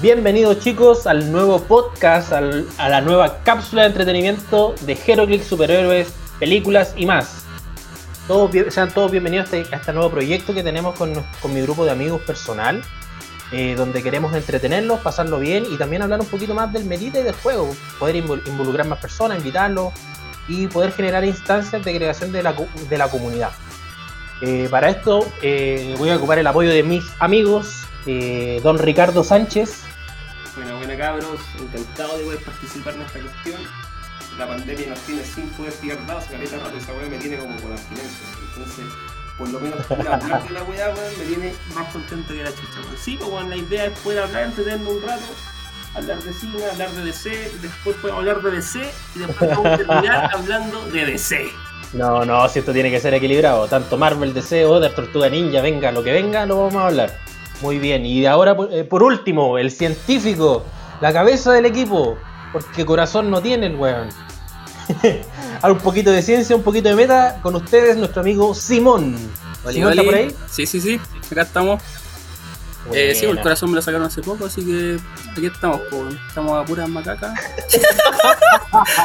Bienvenidos chicos al nuevo podcast, a la nueva cápsula de entretenimiento de HeroClix Superhéroes, películas y más. Todos, sean todos bienvenidos a este, a este nuevo proyecto que tenemos con, con mi grupo de amigos personal, eh, donde queremos entretenerlos, pasarlo bien y también hablar un poquito más del medita y del juego, poder invol- involucrar más personas, invitarlos y poder generar instancias de creación de la, de la comunidad. Eh, para esto eh, voy a ocupar el apoyo de mis amigos, don Ricardo Sánchez. Buena, buena cabros, encantado de poder participar en esta cuestión. La pandemia nos tiene sin poder tirar dados, caleta rato, esa weá me tiene como con abstinencia. Entonces, por lo menos por hablar de la weá, weón, me tiene más contento que la chucha, weón. Sí, pues weón, la idea es poder hablar, entretenernos un rato, hablar de cine, hablar de DC, después podemos hablar de DC y después vamos a terminar hablando de DC. No, no, si esto tiene que ser equilibrado. Tanto Marvel, DC, Other, Tortuga Ninja, venga, lo que venga, lo vamos a hablar. Muy bien, y ahora por, eh, por último, el científico, la cabeza del equipo, porque corazón no tiene el weón. Ahora un poquito de ciencia, un poquito de meta, con ustedes nuestro amigo Simón. ¿Simón está por ahí? Sí, sí, sí, acá estamos. Eh, sí, el corazón me lo sacaron hace poco, así que aquí estamos, pues. Estamos a puras macacas.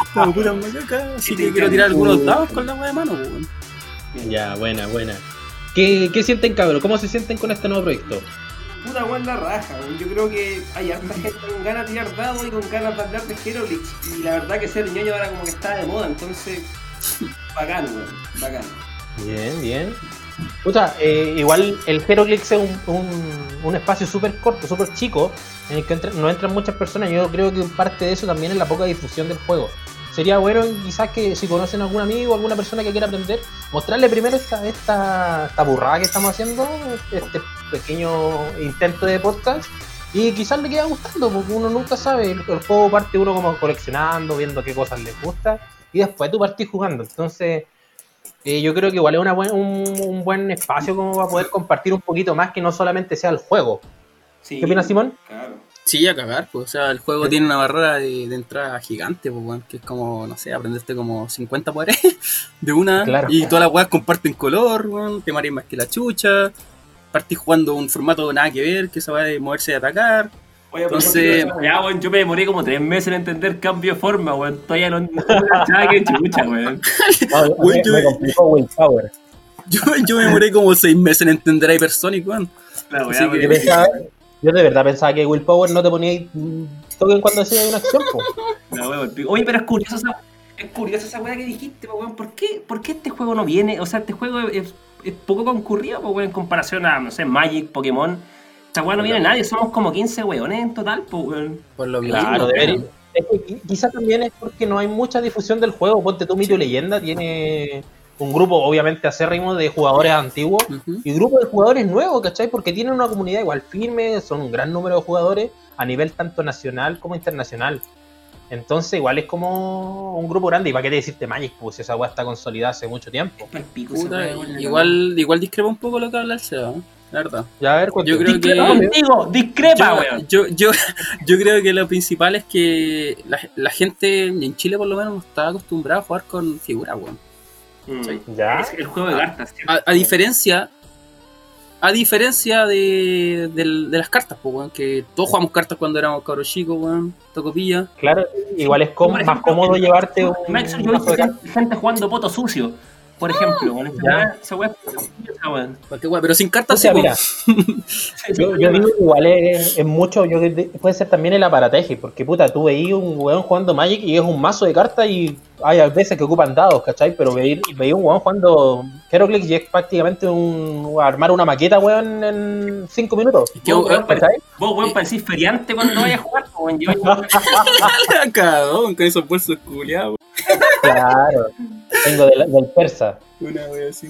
estamos a puras macacas, así que quiero tirar algunos dados con la de mano, pues. Ya, buena, buena. ¿Qué, qué sienten, cabrón? ¿Cómo se sienten con este nuevo proyecto? Puta weón la raja, weón. Yo creo que hay harta gente con ganas de tirar dados y con ganas de hablar de Herolix. Y la verdad que ser ñoño ahora como que está de moda, entonces. Bacán, weón. Bacán. Bien, bien. Puta, eh, igual el Heroclix es un, un- un espacio súper corto, súper chico, en el que entra- no entran muchas personas. Yo creo que parte de eso también es la poca difusión del juego. Sería bueno quizás que si conocen a algún amigo, alguna persona que quiera aprender, mostrarle primero esta, esta, esta burrada que estamos haciendo, este pequeño intento de podcast, y quizás le queda gustando, porque uno nunca sabe. El, el juego parte uno como coleccionando, viendo qué cosas les gusta, y después tú partís jugando. Entonces, eh, yo creo que igual es una buen- un, un buen espacio como para poder compartir un poquito más que no solamente sea el juego. Sí, ¿Qué opinas, Simón? Claro. Sí, a cagar, pues. O sea, el juego tiene una barrera de, de entrada gigante, pues, weón. Que es como, no sé, aprenderte como 50 poderes de una. Claro. Y todas las weas comparten color, weón. Te mareas más que la chucha. Partís jugando un formato nada que ver, que esa va de moverse y atacar. Oye, Entonces- pero, ya, weón, yo me demoré como tres meses en entender cambio de forma, weón. Todavía no cachaba que chucha, weón. Güey, yo- me complicó Willpower. Yo, yo me demoré como 6 meses en entender a Hypersonic, weón. Así que- Yo, de verdad pensaba que Willpower no te ponía ahí, mm, token cuando hacía una acción. weá, weón. Oye, pero es curioso esa, es curioso esa weá que dijiste, po, weón. ¿Por qué, ¿Por qué este juego no viene? O sea, este juego es, es poco concurrido, po, weón, en comparación a, no sé, Magic, Pokémon. Esta weá no viene nadie, somos como 15 weones en total, po, weón. Por lo Claro, mismo. Es que qui- quizás también es porque no hay mucha difusión del juego. Ponte tu mito leyenda tiene un grupo obviamente acérrimo de jugadores antiguos Ujú. y grupo de jugadores nuevos, ¿cachai? Porque tienen una comunidad igual firme, son un gran número de jugadores a nivel tanto nacional como internacional. Entonces igual es como un grupo grande. ¿Y para qué te decirte Magic? Pues esa weá está consolidada hace mucho tiempo. Pico Puta, igual, igual discrepa un poco lo que habla el Seba, ¿eh? la verdad. Ya a ver. Yo creo que- Discrepa contigo, discrepa, weón. yo, yo, yo, yo creo que lo principal es que la, la gente en Chile por lo menos no está acostumbrada a jugar con figuras, weón. Mm. Sí. Ya. Es el juego de cartas, ¿cierto? A, a diferencia a diferencia de, del- de las cartas, pues, weón, que todos jugamos cartas cuando éramos cabros chicos, weón, tocopilla. Claro, igual es como, más cómodo llevarte un. Max, yo de cartas. gente, gente jugando poto sucio, por ejemplo. weón. Esa Ya. weá- Esa weá es curiosa, weón. Cualquier weón, pero sin cartas, O sea, mira, yo, yo digo que igual es, es mucho, yo puede ser también el aparateje, porque puta, tú veías un weón jugando Magic y es un mazo de cartas y hay a veces que ocupan dados, ¿cachai? Pero veía, veía un weón jugando Heroclix y es prácticamente un armar una maqueta, weón, en 5 minutos. Es que, Vos, weón, weón, ¿Cachai? Vos, weón, parecís feriante cuando vayas a jugar, weón. Yo, Cagón, con esos bolsos culiados, Claro, vengo del, del persa. una wea así.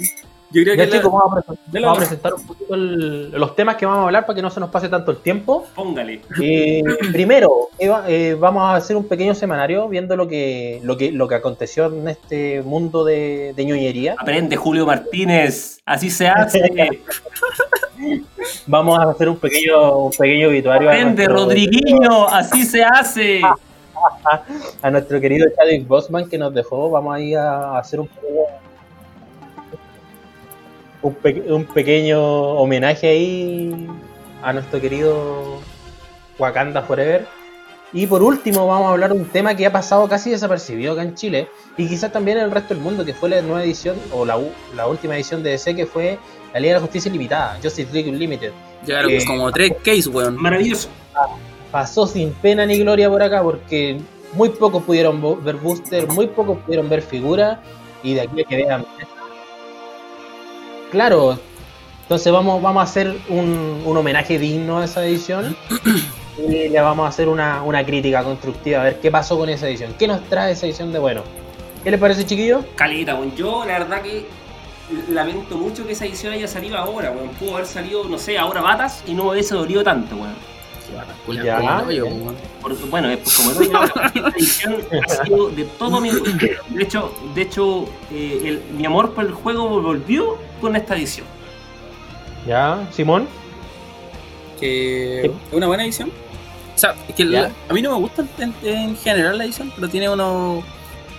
Yo creo que la- vamos a, presentar, de la- vamos a presentar un poquito el- los temas que vamos a hablar para que no se nos pase tanto el tiempo. póngale. Eh, primero, Eva, eh, vamos a hacer un pequeño semanario viendo lo que, lo que, lo que aconteció en este mundo de, de ñoñería. Aprende, Julio Martínez. Así se hace. Vamos a hacer un pequeño, un pequeño obituario Aprende, nuestro, Rodriguinho. Así se hace. a nuestro querido Chadwick Bosman que nos dejó. Vamos a ir a hacer un pequeño, un, pe- un pequeño homenaje ahí a nuestro querido Wakanda Forever. Y por último vamos a hablar de un tema que ha pasado casi desapercibido acá en Chile y quizás también en el resto del mundo, que fue la nueva edición o la, la última edición de DC que fue la Liga de la Justicia Limitada, Justice League Unlimited. Llegaron Eh, como tres case, weón. Maravilloso. Pasó sin pena ni gloria por acá porque muy pocos pudieron ver booster, muy pocos pudieron ver figura y de aquí a que vean. Claro, entonces vamos, vamos a hacer un, un homenaje digno a esa edición y le vamos a hacer una, una crítica constructiva a ver qué pasó con esa edición, qué nos trae esa edición de bueno. ¿Qué les parece, chiquillos? Caleta, weón. Yo la verdad que lamento mucho que esa edición haya salido ahora, weón. Pudo haber salido, no sé, ahora batas y no hubiese dolido tanto, weón. Ya, como el hoyo, bueno, es pues, como el hoyo, esta edición ha sido de todo mi. De hecho, de hecho eh, el- mi amor por el juego volvió con esta edición. ¿Ya? ¿Simón? que es una buena edición. O sea, es que la- a mí no me gusta en, en general la edición, pero tiene unos,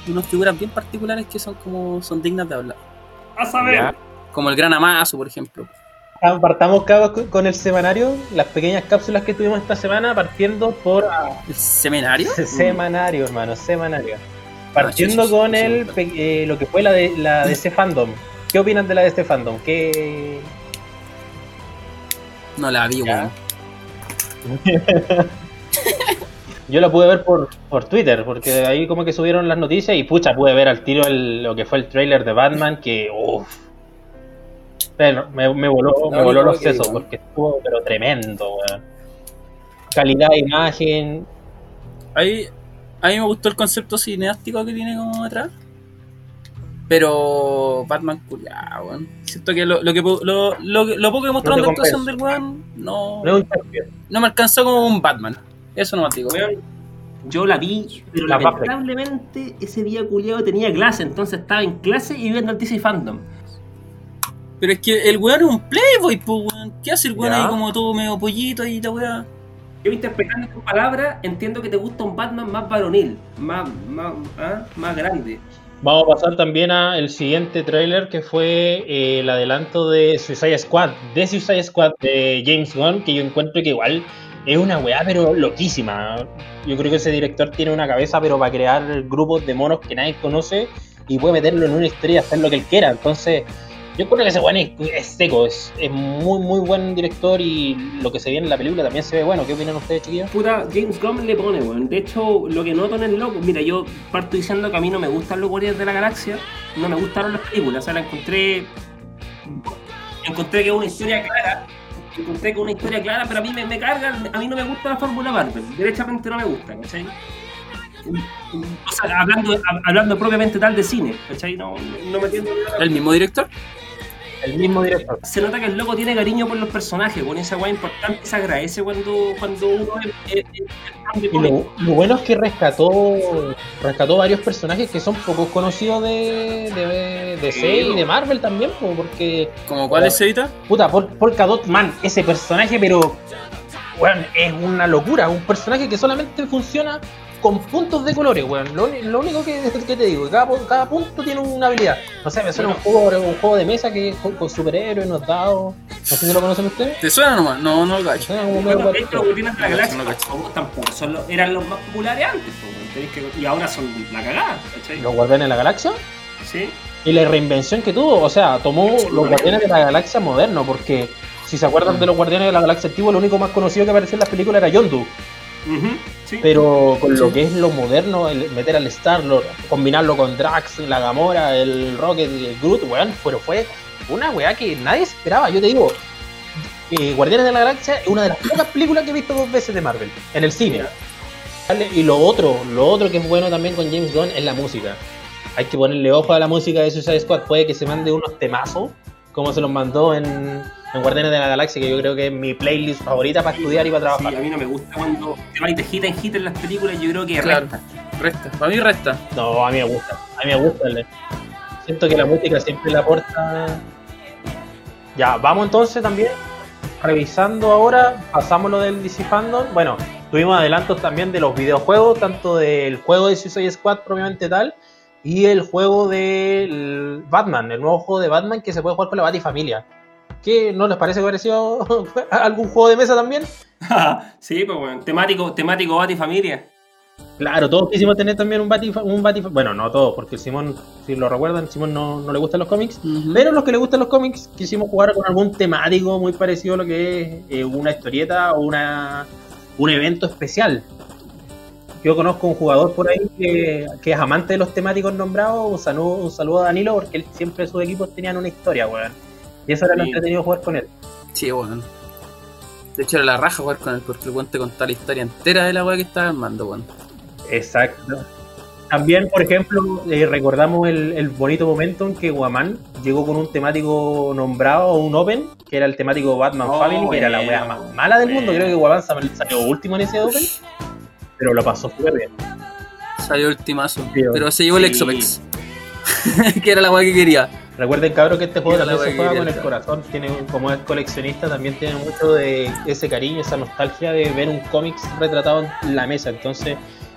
unas figuras bien particulares que son como son dignas de hablar. A saber. Ya. Como el Gran Amazo, por ejemplo. Partamos cabos, con- el semanario, las pequeñas cápsulas que tuvimos esta semana, partiendo por ah, ¿El seminario? semanario, hermano, semanario. Partiendo Ah, con el eh, lo que fue la de la DC Fandom. ¿Qué opinan de la DC Fandom? ¿Qué No la vi, weón. Yo la pude ver por, por Twitter, porque ahí como que subieron las noticias y pucha, pude ver al tiro el- lo que fue el trailer de Batman, que uff. Pero me, me voló, me No, voló no, los sesos, digo. porque estuvo pero tremendo, weón. Calidad de imagen, Ahí, a mí me gustó el concepto cineástico que tiene como detrás. Pero Batman culiao, weón. Siento que lo, lo que lo, lo, lo poco que mostraron te de actuación del weón no, no no me alcanzó como un Batman. Eso no me digo. Yo la vi, pero La lamentablemente ese día culiado tenía clase, entonces estaba en clase y viendo el DC Fandom. Pero es que el weón es un playboy, pues weón. ¿Qué hace el weón Ya. ahí como todo medio pollito y la weá? Yo interpretando tus palabras, entiendo que te gusta un Batman más varonil, más, más, ¿ah? más grande. Vamos a pasar también a el siguiente tráiler que fue eh, el adelanto de Suicide Squad, de Suicide Squad de James Gunn, que yo encuentro que igual es una weá pero loquísima. Yo creo que ese director tiene una cabeza pero para crear grupos de monos que nadie conoce y puede meterlo en una historia y hacer lo que él quiera. Entonces, yo creo que ese weón es, es seco, es, es muy muy buen director y lo que se viene en la película también se ve bueno. ¿Qué opinan ustedes, chiquillos? Puta, James Gunn le pone, weón. De hecho, lo que noto en el loco, mira, yo parto diciendo que a mí no me gustan los Guardianes de la Galaxia, no me gustaron las películas, o sea, la encontré. Encontré que es una historia clara, encontré que es una historia clara, pero a mí me, me carga, a mí no me gusta la fórmula Marvel, derechamente no me gusta, ¿cachai? O sea, hablando, hablando propiamente tal de cine, ¿cachai? No, no me entiendo. ¿El mismo director? El mismo director. se nota que el loco tiene cariño por los personajes, con esa weá importante se agradece cuando, cuando uno es, es- es lo, lo bueno es que rescató rescató varios personajes que son poco conocidos de, de, de DC y de Marvel también, po, porque ¿Como cuál es Evita? puta, Pol, Polka Dot Man, ese personaje, pero weón, es una locura, un personaje que solamente funciona con puntos de colores, weón. Lo, lo único que, que te digo, cada, cada punto tiene una habilidad. No sé, me suena un juego, un juego de mesa que es con, con superhéroes, nos dados. No sé si lo conocen ustedes. ¿Te suena nomás? No, no lo cacho. suena como medio Bueno, de hecho, parecido. los Guardianes de la Galaxia No cacho. tampoco, son los- eran los más populares antes, weón. Que- y ahora son la cagada, ¿cachai? Los Guardianes de la Galaxia. ¿Sí? Y la reinvención que tuvo, o sea, tomó los Guardianes de la Galaxia modernos, porque si se acuerdan de los Guardianes de la Galaxia antiguos, lo único más conocido que aparecía en las películas era Yondu. Sí. Pero con lo que es lo moderno, el meter al Star-Lord, combinarlo con Drax, la Gamora, el Rocket y el Groot, weón, pero fue una weá que nadie esperaba. Yo te digo, eh, Guardianes de la Galaxia es una de las pocas películas que he visto dos veces de Marvel, en el cine. ¿Vale? Y lo otro, lo otro que es bueno también con James Gunn es la música. Hay que ponerle ojo a la música de Suicide Squad. Puede que se mande unos temazos, como se los mandó en, en Guardianes de la Galaxia, que yo creo que es mi playlist favorita para estudiar y para Sí, trabajar. a mí no me gusta cuando te de hit en hit en las películas, yo creo que Claro. resta. Resta. Para mí resta. No, a mí me gusta. A mí me gusta. el- Siento que la música siempre le aporta. Ya, vamos entonces también revisando ahora. Pasamos lo del DC Fandom. Bueno, tuvimos adelantos también de los videojuegos, tanto del juego de Suicide Squad propiamente tal, y el juego del Batman, el nuevo juego de Batman que se puede jugar con la Batifamilia. ¿Qué no les parece parecido a algún juego de mesa también? sí, pues bueno, temático, temático Batifamilia. Claro, todos quisimos tener también un Batif un Batif bueno, no todos, porque Simón, si lo recuerdan, Simón no, no le gustan los cómics, pero los que le gustan los cómics quisimos jugar con algún temático muy parecido a lo que es eh, una historieta o una un evento especial. Yo conozco un jugador por ahí que, que es amante de los temáticos nombrados, un saludo, un saludo a Danilo, porque él, siempre sus equipos tenían una historia, weón. Y eso era lo Sí. entretenido jugar con él. Sí, weón. De hecho, era la raja jugar con él porque el te contaba la historia entera de la weá que estaba armando, weón. Exacto. También, por ejemplo, eh, recordamos el, el bonito momento en que Guamán llegó con un temático nombrado, un Open, que era el temático Batman Oh, Family, que era la bueno, wea más mala del mundo. bueno. Creo que Guamán sal- salió último en ese Open, pero lo pasó súper bien. Salió ultimazo. Pero se llevó el. Exopex. que era la weá que quería. Recuerden, cabros, que este juego también se juega con el corazón. Tiene, como es coleccionista, también tiene mucho de ese cariño, esa nostalgia de ver un cómic retratado en la mesa. Entonces,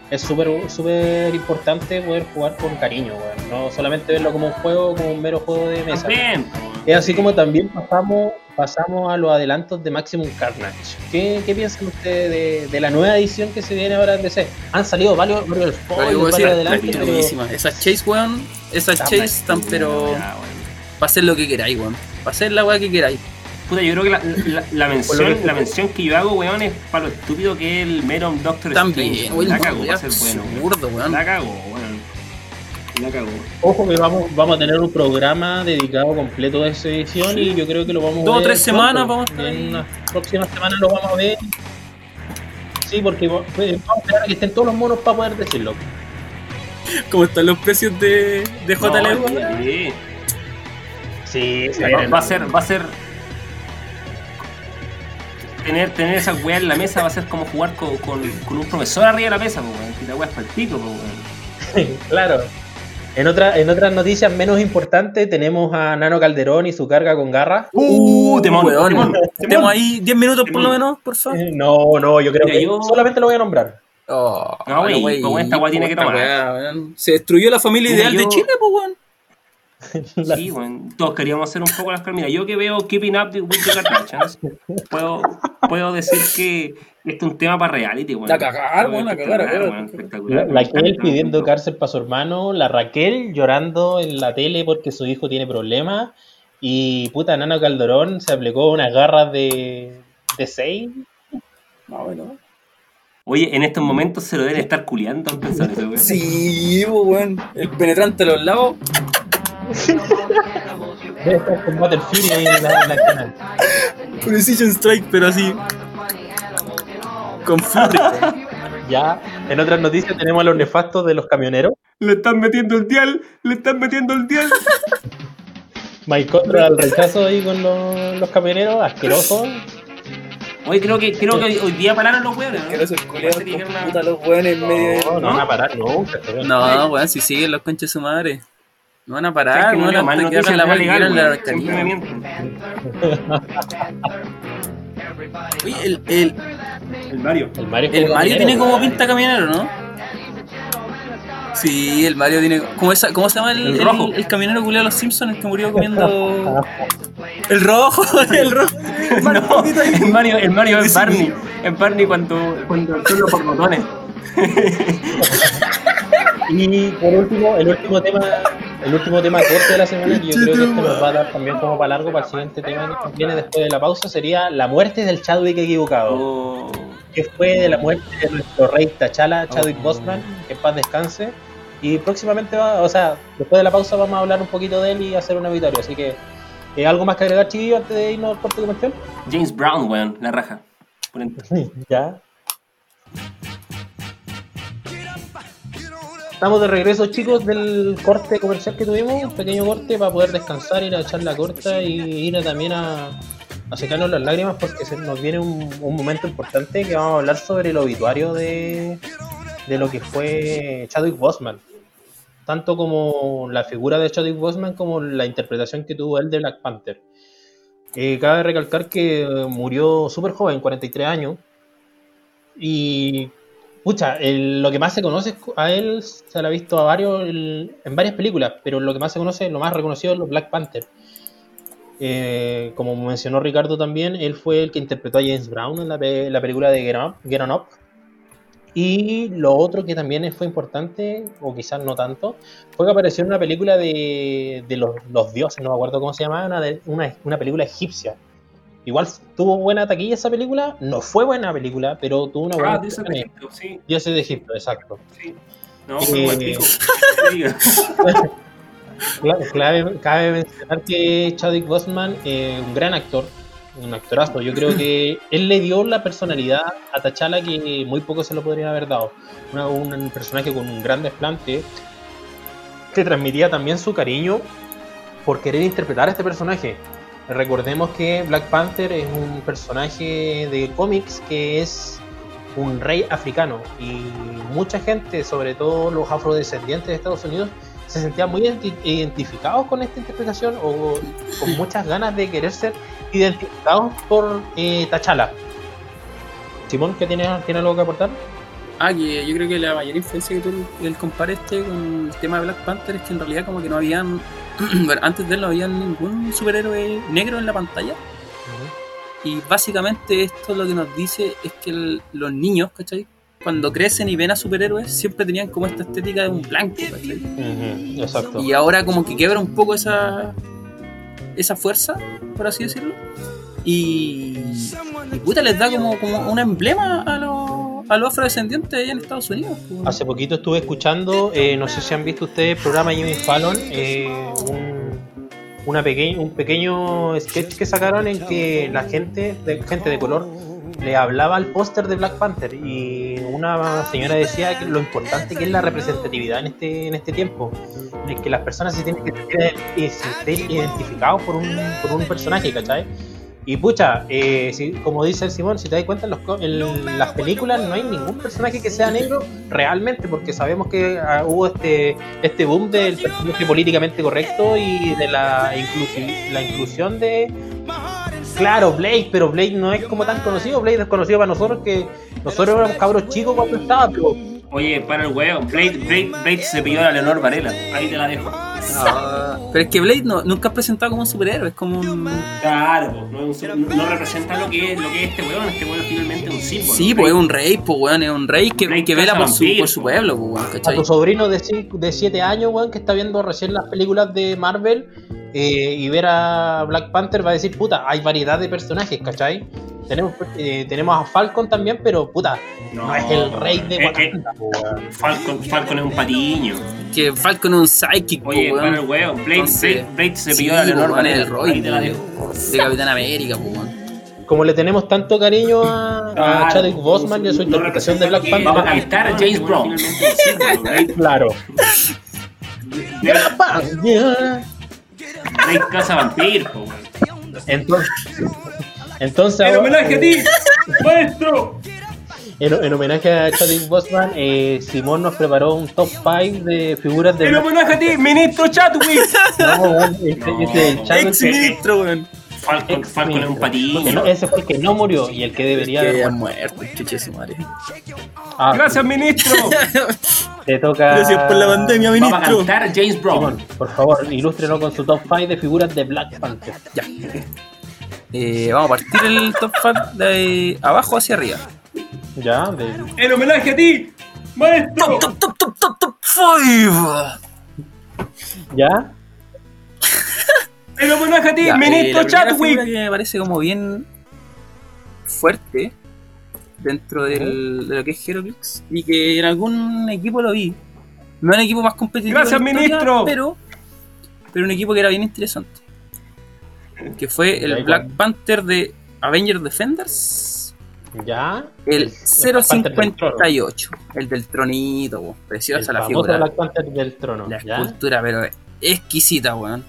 es súper súper importante poder jugar con cariño, weón. No solamente verlo como un juego, como un mero juego de mesa. También. Es así como también pasamos pasamos a los adelantos de Maximum Carnage. ¿Qué, qué piensan ustedes de, de la nueva edición que se viene ahora en DC? Han salido varios, spoilers, a adelantos, pero-. Esas chase, weón. Esas chase están, pero. Weón. Para hacer lo que queráis, weón. Para hacer la weá que queráis. Puta, yo creo que la, la, la mención, que- la mención que yo hago, weón, es para lo estúpido que es el Meron Doctor También, Strange. weón. La cago, va a ser bueno. weón. absurdo, weón. La cago, weón. La cago. Ojo que vamos, vamos a tener un programa dedicado completo a esa edición y yo creo que lo vamos a Dos o ver. tres semanas pronto. vamos a estar En unas próximas semanas lo vamos a ver. Sí, porque pues, vamos a esperar a que estén todos los monos para poder decirlo. ¿Cómo están los precios de, de? No, weón? sí. Sí, va a ser, va a ser. Tener, tener esas weas en la mesa va a ser como jugar con, con, con un profesor arriba de la mesa, pues, weón. Y la wea es para el pico, pues, weón. claro. En, otra, en otras noticias menos importantes tenemos a Nano Calderón y su carga con garra. Uh, temón, weón. temón, Tenemos ahí 10 minutos por lo menos, por favor. Eh, No, no, yo creo Mira, que yo- solamente lo voy a nombrar. Oh, No, güey, pues, esta weá tiene que tomar. weá. Se destruyó la familia Mira, ideal de Chile, pues, weón. Sí, weón. Todos queríamos hacer un poco las Mira, yo que veo Keeping Up with the Kardashians, puedo, puedo decir que este es un tema para reality, weón. A cagar, weón, a cagar, a Espectacular, La, espectacular. la Raquel pidiendo cárcel para su hermano, la Raquel llorando en la tele porque su hijo tiene problemas y puta Nano Calderón se aplicó unas garras de, de 6. No, bueno. Oye, en estos momentos se lo deben estar culiando weón. Sí, pues, weón. El penetrante a los lados. Debe estar con Battlefield ahí en la, en la esquina. Precision Strike, pero así. Con fury. Ya, en otras noticias tenemos a los nefastos de los camioneros. Le están metiendo el dial, le están metiendo el dial. Mike contra el rechazo ahí con los, los camioneros, asqueroso. Oye, creo que, creo que hoy, hoy día pararon los weones, ¿no? Una- puta los weones en medio de. No, no van a parar nunca. ven. No, weón, si siguen los conches de su madre. No van a ¿Sabes parar, que no leo mal hasta que la legal, la. Oye, el, el, El Mario. El Mario, es el tiene como pinta camionero, ¿no? Sí, el Mario tiene. ¿Cómo, esa, cómo se llama el, El el, rojo. el camionero culiado de los Simpsons, el que murió comiendo. El rojo, el rojo. No, el Mario, el Mario es Barney. Es Barney cuando, cuando los botones. Y por último, el último tema, el último tema corto de la semana, que yo creo que este nos va a dar también como para largo para el siguiente tema que viene después de la pausa, sería la muerte del Chadwick equivocado. Oh, Que fue de la muerte de nuestro rey Tachala, Chadwick Oh. Boseman, que en paz descanse. Y próximamente va, o sea, después de la pausa vamos a hablar un poquito de él y hacer un obituario. Así que, eh, ¿algo más que agregar, chiquillo, antes de irnos al corte comercial? James Brown, weón, la raja. Ponente. ya. Estamos de regreso, chicos, del corte comercial que tuvimos, un pequeño corte para poder descansar, ir a echar la corta y ir a- también a, secarnos las lágrimas porque nos viene un, momento importante que vamos a hablar sobre el obituario de, de lo que fue Chadwick Boseman. Tanto como la figura de Chadwick Boseman como la interpretación que tuvo él de Black Panther. Eh, cabe recalcar que murió súper joven, 43 años. Y, pucha, lo que más se conoce a él, se lo ha visto a varios, en varias películas, pero lo que más se conoce, lo más reconocido es los Black Panther. Eh, como mencionó Ricardo también, él fue el que interpretó a James Brown en la, pe- la película de Get Up. Y lo otro que también fue importante, o quizás no tanto, fue que apareció en una película de, de los, dioses, no me acuerdo cómo se llamaba, una, una película egipcia. Igual tuvo buena taquilla esa película, no fue buena película, pero tuvo una buena Ah, taquilla. Egipto, sí, Dioses de Egipto, exacto. sí. No, Eh, Clave, cabe mencionar que Chadwick Boseman, eh, un gran actor, un actorazo. Yo creo que él le dio la personalidad a T'Challa que muy poco se lo podrían haber dado. Una- un personaje con un gran desplante que transmitía también su cariño por querer interpretar a este personaje. Recordemos que Black Panther es un personaje de cómics que es un rey africano y mucha gente, sobre todo los afrodescendientes de Estados Unidos, se sentían muy identi- identificados con esta interpretación o con muchas ganas de querer ser identificados por eh, T'Challa. Simón, ¿qué tienes, ¿tiene algo que aportar? Ah, que yo creo que la mayor influencia que tuvo el compare este con el tema de Black Panther es que en realidad como que no habían, bueno, antes de él no había ningún superhéroe negro en la pantalla. Y básicamente esto lo que nos dice es que el- los niños, ¿cachai? Cuando crecen y ven a superhéroes, siempre tenían como esta estética de un blanco, ¿cachai? Exacto. Y ahora como que quebra un poco esa, esa fuerza, por así decirlo. Y, y puta, les da como, como un emblema a los, a los afrodescendientes allá en Estados Unidos. pues. Hace poquito estuve escuchando, eh, no sé si han visto ustedes el programa Jimmy Fallon, eh, un, una peque- un pequeño sketch que sacaron en que la gente de, gente de color le hablaba al póster de Black Panther y una señora decía que lo importante que es la representatividad en este, en este tiempo, el que las personas se tienen que sentir, eh, identificados por un, por un personaje, ¿cachai? Y pucha, eh, si- como dice el Simón, si te das cuenta, en, los co- en las películas no hay ningún personaje que sea negro realmente, porque sabemos que ah, hubo este, este boom del personaje políticamente correcto y de la, inclusi- la inclusión de. Claro, Blade, pero Blade no es como tan conocido. Blade es conocido para nosotros que nosotros éramos cabros chicos cuando estaba, pero. Oye, para el huevo, Blade, Blade, Blade se pilló a Leonor Varela. Ahí te la dejo. Ah, pero es que Blade no, nunca es presentado como un superhéroe, es como un... Claro, no, es un- no representa lo que es, lo que es este weón. Este weón finalmente es un símbolo. Sí, pues es un rey, pues weón, es un rey que, que vela por su, por su pueblo, pues weón, A ¿cachai? tu sobrino de 5 de 7 años, weón, que está viendo recién las películas de Marvel eh, y ver a Black Panther va a decir, puta, hay variedad de personajes, ¿cachai? Tenemos, eh, tenemos a Falcon también, pero puta, no, es el rey de Eh, eh, Wakanda, weón. Falcon, Falcon es un patiño. Que Falcon es un psychic, pues Para el weón. huevo, Blade, Entonces, Blade, Blade se Sí, pilló a Leonor weón, es Varela. el Roy de, Capitán América, pues weón. Como le tenemos tanto cariño a, a Claro, Chadwick Boseman y a su no interpretación de Black Panther. Vamos a cantar a James Brown. Claro. Caza vampiros, po, weón. Entonces, entonces En ahora, homenaje a ti, maestro. En, en homenaje a Chadwick Boseman, eh, Simón nos preparó un top 5 de figuras de En homenaje a ti, ministro Chadwick. No, weón, este, No, este del Chadwick Ex ministro, weón. Falcon, ex Falcon es un ministro. No- ese fue el que no murió y el que debería Que haber ha muerto. muerto. Ah, Gracias, ministro. Te toca. Gracias por la pandemia, Vamos a ministro. cantar James Brown. Simón, por favor, ilústrenos con su top 5 de figuras de Black Panther. Ya. Eh, vamos a partir el top 5 de abajo hacia arriba. Ya, de, En homenaje a ti, maestro. Top, top, top, top, top 5. ya. En homenaje a ti, Ya, eh, ministro la figura Chadwick. que me parece como bien fuerte dentro del- de lo que es Heroclix y que en algún equipo lo vi. No en el equipo más competitivo. Gracias, historia, ministro. Pero, pero un equipo que era bien interesante. Que fue el Black. Panther de Avenger Defenders. Ya. El Black Panther del trono. 058. El del tronito, preciosa El la figura. Del trono. La ya. escultura, pero exquisita, weón.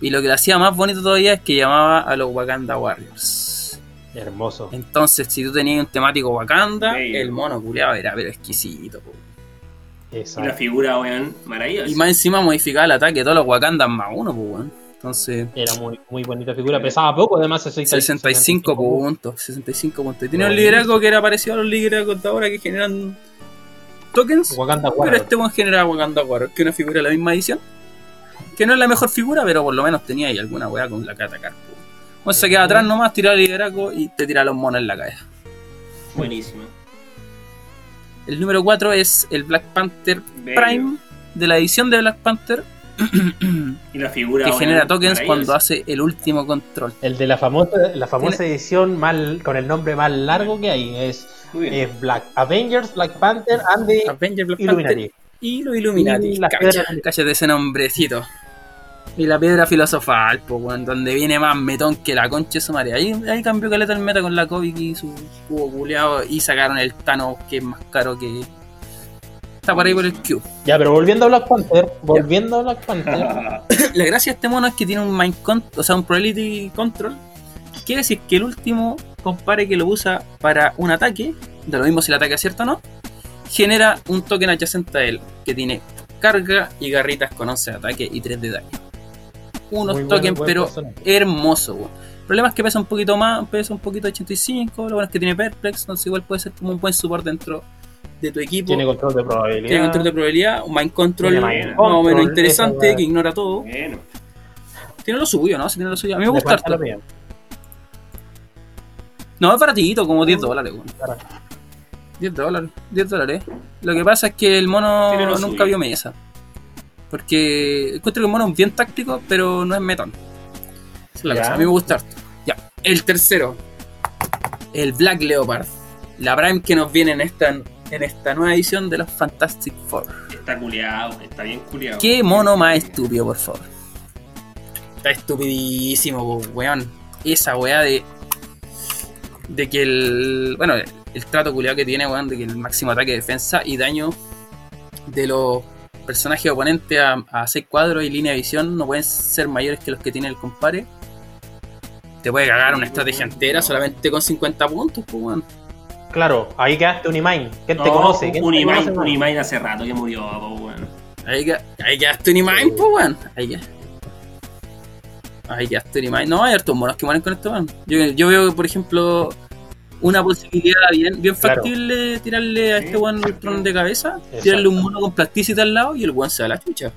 Y lo que lo hacía más bonito todavía es que llamaba a los Wakanda Warriors. Hermoso. Entonces, si tú tenías un temático Wakanda, Bello. el mono culeado era pero exquisito. po. Una figura, weón, maravillosa. Y más encima modificaba el ataque de todos los Wakandas más uno, pues, weón. Entonces, Era muy, muy bonita figura. Pesaba poco, además. 60 65 puntos. 65 puntos. Y tenía un liderazgo que era parecido a los liderazgos de ahora que generan tokens. Wakanda Pero este one generaba Wakanda Warriors, que es una figura de la misma edición. Que no es la mejor figura, pero por lo menos tenía ahí alguna weá con la que atacar. O se queda atrás nomás, tira el liderazgo y te tira los monos en la cabeza. Buenísimo. El número 4 es el Black Panther Bello. Prime de la edición de Black Panther Y la figura. que bueno, genera tokens cuando hace el último control. El de la famosa, la famosa edición más, con el nombre más largo que hay es, es Black Avengers, Black Panther and the Avenger Black Illuminati. Panther y los Illuminati. Y la cacha, de ese nombrecito. Y la piedra filosofal, pues, weón, donde viene más metón que la concha de su madre. Ahí, ahí cambió caleta el meta con la Kovic y su cubo culeado y sacaron el Thanos que es más caro que. Está por ahí por el Q. Ya, pero volviendo a Black Panther, volviendo a Black Panther, La gracia de este mono es que tiene un mind control, o sea, un probability control. Quiere decir que el último compare que lo usa para un ataque, de lo mismo si el ataque acierta o no, genera un token adyacente a él, que tiene carga y garritas con 11 de ataque y 3 de daño. Unos bueno, tokens, buen pero personaje. hermoso, weón. El problema es que pesa un poquito más, pesa un poquito 85, lo bueno es que tiene perplex, entonces igual puede ser como un buen support dentro de tu equipo. tiene control de probabilidad. Tiene control de probabilidad, un mind control más o menos interesante, esa que ignora todo. Bueno. Tiene lo suyo, ¿no? Sí, tiene lo suyo. A mí me gusta harto. No, es baratito, como 10 dólares, weón. Barato. 10 dólares, 10 dólares. Lo que pasa es que el mono nunca suyo. vio mesa. Porque encuentro que el mono es bien táctico, pero no es la cosa. A mí me gusta harto. Ya. El tercero. El Black Leopard. La Prime que nos viene en esta, en esta nueva edición de los Fantastic Four. Está culiado, está bien culiado. ¿Qué mono más estúpido, por favor? Está estupidísimo, weón. Esa weá de. De que el. Bueno, el trato culiado que tiene, weón, de que el máximo ataque, defensa y daño de los personajes oponentes a, a 6 cuadros y línea de visión no pueden ser mayores que los que tiene el compare. Te puede cagar una estrategia entera solamente con 50 puntos, pues, weón. Claro, ahí quedaste Unimind. ¿Quién te No, conoce? ¿Quién te Unimind, conoce, hace rato que murió, po, weón. Ahí, ahí quedaste Unimind, pues, weón. Ahí quedaste. Ahí quedaste. No, hay hartos monos que mueren con esto, weón. Yo, yo veo, por ejemplo, una posibilidad bien, bien Claro. factible tirarle a Sí, este weón el tron de cabeza, Exacto. tirarle un mono con plasticity al lado y el weón se da la chucha.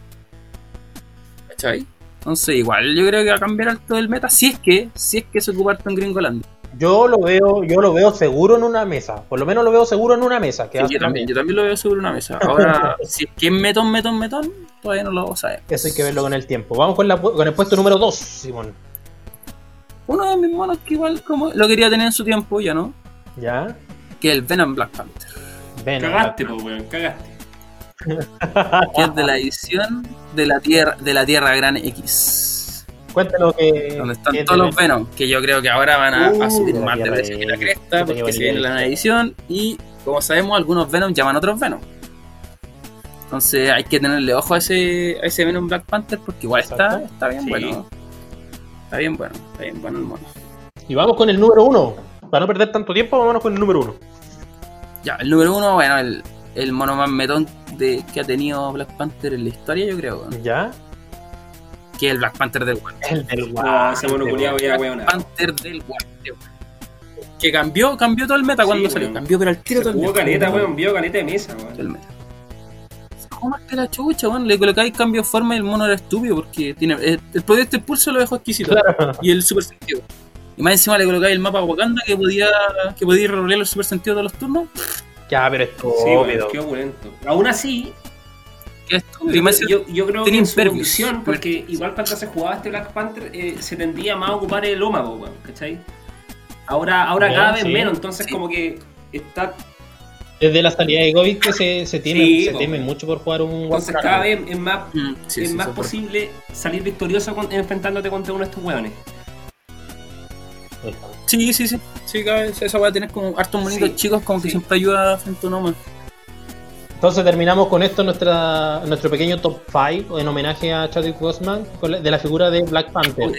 ¿Cachai? Entonces, igual yo creo que va a cambiar alto el meta si es que, si es que se ocupa harto en Gringolandia. Yo lo veo, yo lo veo seguro en una mesa. Por lo menos lo veo seguro en una mesa. Que Sí, hace yo, también, yo también lo veo sobre una mesa. Ahora, si es que es metón, metón, metón, todavía no lo sabemos. Eso hay que verlo con el tiempo. Vamos con, la, pu- con el puesto número 2, Simón. Uno de mis monos que igual como lo quería tener en su tiempo, ya no. ¿Ya? Que es el Venom Black Panther. Ven. Cagaste, po, weón, cagaste. Que es de la edición de la Tierra, de la Tierra Gran X. Que. Donde están que todos los Venom. Que yo creo que ahora van a, a Uh, subir más de precio que la cresta. Porque se viene la nueva edición. Y como sabemos, algunos Venom llaman otros Venom. Entonces hay que tenerle ojo a ese, a ese Venom Black Panther porque igual está, está bien Sí. bueno. Está bien bueno, está bien bueno el mono. Y vamos con el número 1. Para no perder tanto tiempo, vámonos con el número 1. Ya, el número uno, bueno, el, el mono más metón de, que ha tenido Black Panther en la historia, yo creo. ¿Ya? Que es el Black Panther del Guante. El del No, ese mono culiado ya, Black weón. Panther del Guante, weón. Que cambió, cambió todo el meta cuando Sí, salió. weón. Cambió, pero al tiro todo el meta. caleta, weón, vio caleta de mesa, Todo weón. el meta. ¿Cómo más que la chucha, weón? Le colocáis cambio de forma y el mono era estúpido porque tiene. El, el proyecto impulso lo dejó exquisito. Claro. Y el super sentido. Y más encima le colocáis el mapa a Wakanda que podía. que podía rolear los super sentidos todos los turnos. Ya, pero es Sí, weón, qué opulento. Aún así, Yo, creo que en su evolución, porque igual cuando se jugaba este Black Panther, eh, se tendía más a ocupar el ómago, weón, ¿cachai? Ahora, ahora cada vez sí. menos, entonces Sí. como que está Desde la salida de Govic que se, se teme, Sí, se po. teme mucho por jugar un Entonces Warcraft. cada vez es más, Mm, sí, es sí, más posible salir victorioso con- enfrentándote contra uno de estos hueones. Sí, sí, sí. Sí, cada vez esa va a tener como hartos monitos Sí, chicos, como que siempre ayuda frente a un Oma. Entonces terminamos con esto nuestra, nuestro pequeño top 5 en homenaje a Chadwick Boseman de la figura de Black Panther.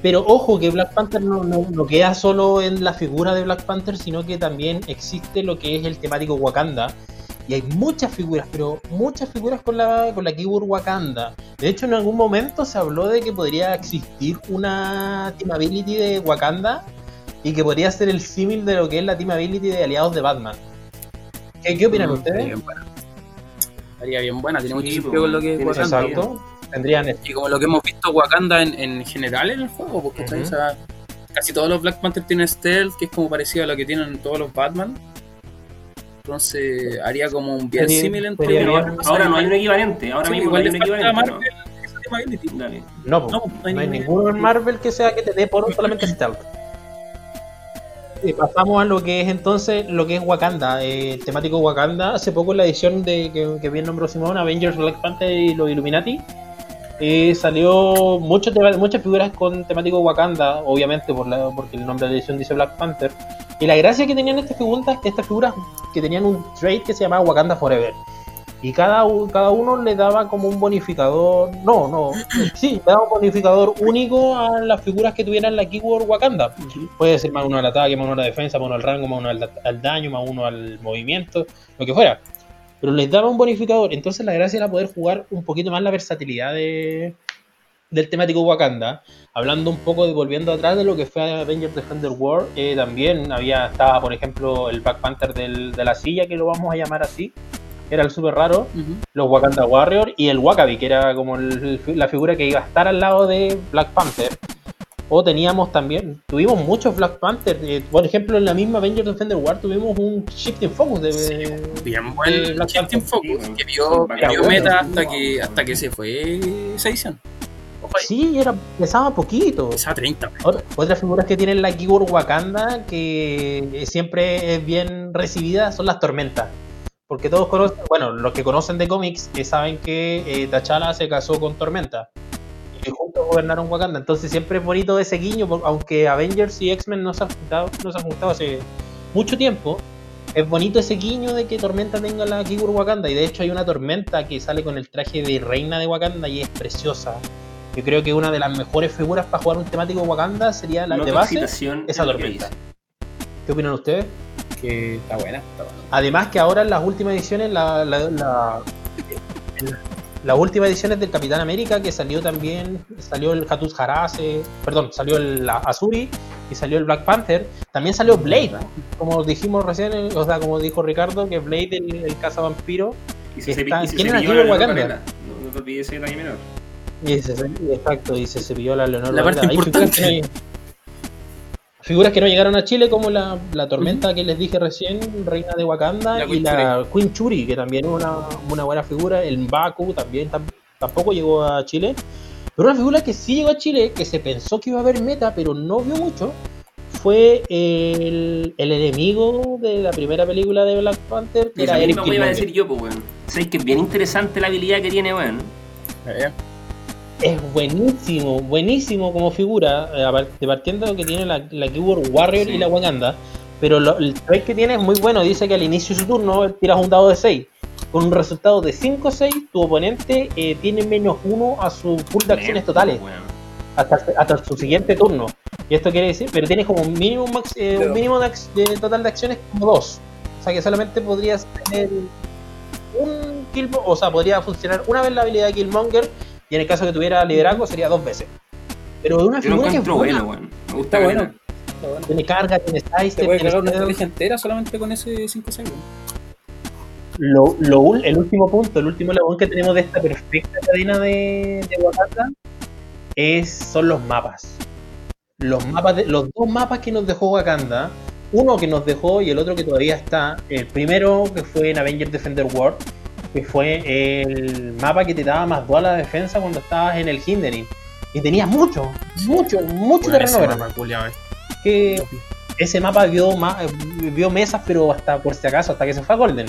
Pero ojo que Black Panther no, no, no queda solo en la figura de Black Panther, sino que también existe lo que es el temático Wakanda. Y hay muchas figuras, pero muchas figuras con la, con la keyword Wakanda. De hecho, en algún momento se habló de que podría existir una team ability de Wakanda y que podría ser el símil de lo que es la team ability de aliados de Batman. ¿Qué, qué opinan Mm, ustedes? Estaría bien buena. Estaría bien buena, tiene Sí, mucho pues, sentido con lo que es. Exacto. tendrían Y como lo que hemos visto Wakanda en, en general en el juego, porque o sea, casi todos los Black Panther tienen stealth, que es como parecido a lo que tienen todos los Batman. Entonces haría como un bien símil entre ahora, ahora no hay un equivalente, ahora Sí, mismo no igual hay un equivalente. ¿no? Marvel. No. No, no, no hay ninguno en Marvel que sea que te dé por solamente stealth. Y pasamos a lo que es entonces lo que es Wakanda, eh, temático Wakanda. Hace poco en la edición de que, que bien nombró Simón, Avengers, Black Panther y los Illuminati, eh, salió muchos tema- muchas figuras con temático Wakanda, obviamente por la, porque el nombre de la edición dice Black Panther. Y la gracia que tenían estas figuras, estas figuras que tenían un trade que se llamaba Wakanda Forever. Y cada, cada uno le daba como un bonificador. No, no. Sí, le daba un bonificador único a las figuras que tuvieran la keyword Wakanda. Puede ser más uno al ataque, más uno a la defensa, más uno al rango, más uno al, al daño, más uno al movimiento, lo que fuera. Pero les daba un bonificador. Entonces la gracia era poder jugar un poquito más la versatilidad de, del temático Wakanda. Hablando un poco de volviendo atrás de lo que fue Avengers Defender War, eh, también había, estaba por ejemplo el Black Panther del- de la silla, que lo vamos a llamar así. Que Era el súper raro los Wakanda Warrior y el Wakabi, que era como el- la figura que iba a estar al lado de Black Panther. O teníamos también, tuvimos muchos Black Panther. eh, por ejemplo, en la misma Avengers Defender War tuvimos un Shifting Focus de. Bien Eh, buen Black Shifting Panther, Focus, sí, que vio, bacán. vio meta sí, hasta que, hasta que se fue esa edición. Ojo ahí, Sí, era, pesaba poquito. esa 30. Otra- Otras figuras que tienen la keyword Wakanda que siempre es bien recibida son las tormentas. Porque todos conocen, bueno, los que conocen de cómics eh, saben que eh, T'Challa se casó con Tormenta. Y juntos gobernaron Wakanda. Entonces siempre es bonito ese guiño, aunque Avengers y X-Men no se han juntado, no se han juntado hace mucho tiempo. Es bonito ese guiño de que Tormenta tenga la keyword Wakanda. Y de hecho hay una Tormenta que sale con el traje de reina de Wakanda y es preciosa. Yo creo que una de las mejores figuras para jugar un temático Wakanda sería la Nota de base, esa tormenta. ¿Qué opinan ustedes? Que está buena, está buena. Además que ahora en las últimas ediciones, la, la, la- las últimas ediciones del Capitán América, que salió también, salió el Hatus Harase, perdón, salió el Azuri y salió el Black Panther, también salió Blade, como dijimos recién, o sea, como dijo Ricardo, que Blade, el, el cazavampiro, Y se, Está- y se ¿quién Wakanda? Varela. No, no te olvides ese detalle menor. y se, exacto, y se cepilló la Leonor La parte importante. no- Figuras que no llegaron a Chile, como la, la tormenta que les dije recién, Reina de Wakanda, La y Queen la Queen Churi, que también es una, una buena figura. El Mbaku también tam- tampoco llegó a Chile. Pero una figura que sí llegó a Chile, que se pensó que iba a haber meta, pero no vio mucho, fue el, el enemigo de la primera película de Black Panther, que era Eric iba a decir yo, pues, weón. Sabes que es bien interesante la habilidad que tiene, weón. Eh, Es buenísimo, buenísimo como figura, eh, partiendo de que tiene la, la keyword Warrior Sí. y la Wakanda, pero lo- el trade que tiene es muy bueno, dice que al inicio de su turno tiras un dado de 6, con un resultado de 5-6, tu oponente eh, tiene menos 1 a su pool de acciones totales, hasta, hasta su siguiente turno. Y esto quiere decir, pero tienes como un mínimo, max- eh, un Claro. mínimo de total de acciones como 2. O sea que solamente podrías tener un kill, o sea, podría funcionar una vez la habilidad de Killmonger y en el caso que tuviera liderazgo sería dos veces. Pero una Yo figura que es buena. bueno, weón. Me gusta bueno. bueno. Está bueno. Tiene carga, tiene Te size, puede tiene cargar una estrategia entera solamente con ese 5 segundos. Lo, lo el último punto, el último labón que tenemos de esta perfecta cadena de, de Wakanda es, son los mapas. Los mapas de, los dos mapas que nos dejó Wakanda, uno que nos dejó y el otro que todavía está. El primero que fue en Avengers Defender World, que fue el mapa que te daba más 2 a la defensa cuando estabas en el Hindering. Y tenías mucho, mucho, mucho Bueno, terreno ese mapa culiao, eh. Que ese mapa vio, ma- vio mesas, pero hasta por si acaso, hasta que se fue a Golden.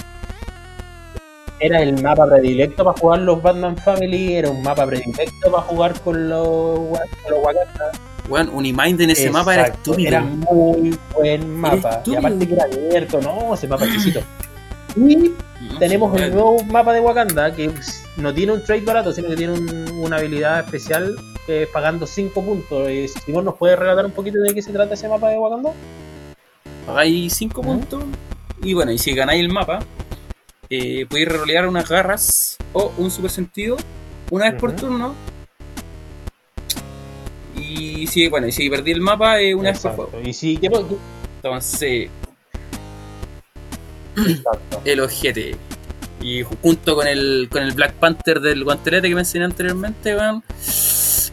Era el mapa predilecto para jugar los Batman Family, era un mapa predilecto para jugar con los, con los Wakanda. Weón, Unimind en ese mapa era estúpido. Era muy buen mapa. Y aparte que era abierto, no, ese mapa exquisito. Y tenemos sí, el nuevo mapa de Wakanda que no tiene un trade barato, sino que tiene un- una habilidad especial pagando 5 puntos. Eh, Simón, ¿nos puede relatar un poquito de qué se trata ese mapa de Wakanda? Pagáis 5 Ujú. puntos. Y bueno, y si ganáis el mapa, eh, podéis rerolear unas garras o un super sentido una vez por turno. Y si, bueno, y si perdí el mapa, una vez por Exacto. juego. Y si, ¿qué, Entonces, Exacto. El ojete. Y junto con el, con el Black Panther del guantelete que mencioné anteriormente, weón.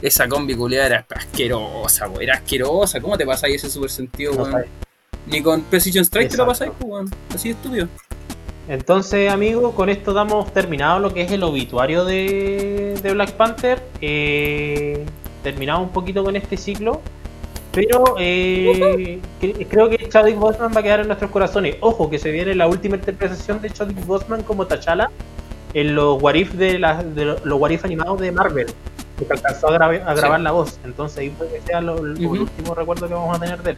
Esa combi culiada era asquerosa, weón. Era asquerosa. ¿Cómo te pasáis ese super sentido, weón? Ni con Precision Strike te lo pasáis, weón. Así de estúpido. Entonces, amigos, con esto damos terminado lo que es el obituario de, de Black Panther. Eh, terminamos un poquito con este ciclo. Pero eh, cre- creo que Chadwick Boseman va a quedar en nuestros corazones. Ojo, que se viene la última interpretación de Chadwick Boseman como T'Challa en los What If, de, la- de lo- los What If animados de Marvel. Que alcanzó a, gra- a grabar Sí. la voz. Entonces ahí puede que sea lo- último recuerdo que vamos a tener de él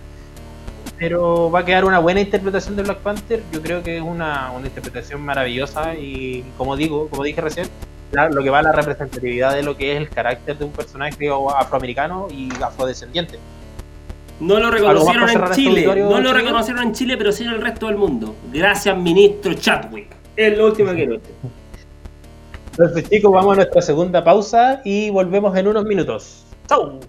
pero va a quedar una buena interpretación de Black Panther. Yo creo que es una, una interpretación maravillosa y como digo, como dije recién, la- lo que va a la representatividad de lo que es el carácter de un personaje afroamericano y afrodescendiente. No lo ¿Algo reconocieron en este Chile, no lo reconocieron en Chile, pero sí en el resto del mundo. Gracias, ministro Chadwick. Es lo último que quiero. Entonces chicos, vamos a nuestra segunda pausa y volvemos en unos minutos. ¡Chau!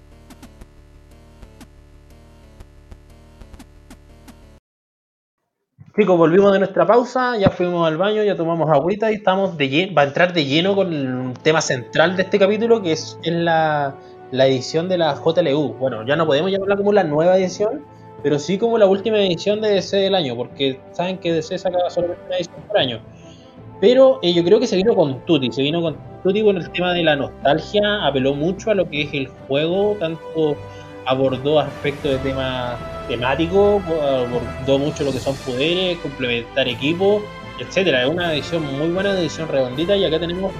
Chicos, volvimos de nuestra pausa, ya fuimos al baño, ya tomamos agüita y estamos de lleno, va a entrar de lleno con el tema central de este capítulo, que es, es la, la edición de la JLU. Bueno, ya no podemos llamarla como la nueva edición, pero sí como la última edición de DC del año, porque saben que DC saca solamente una edición por año. Pero eh, yo creo que se vino con Tutti, se vino con Tutti con el tema de la nostalgia, apeló mucho a lo que es el juego, tanto abordó aspectos de tema temático, abordó mucho lo que son poderes, complementar equipos, etcétera. Es una edición muy buena, edición redondita y acá tenemos,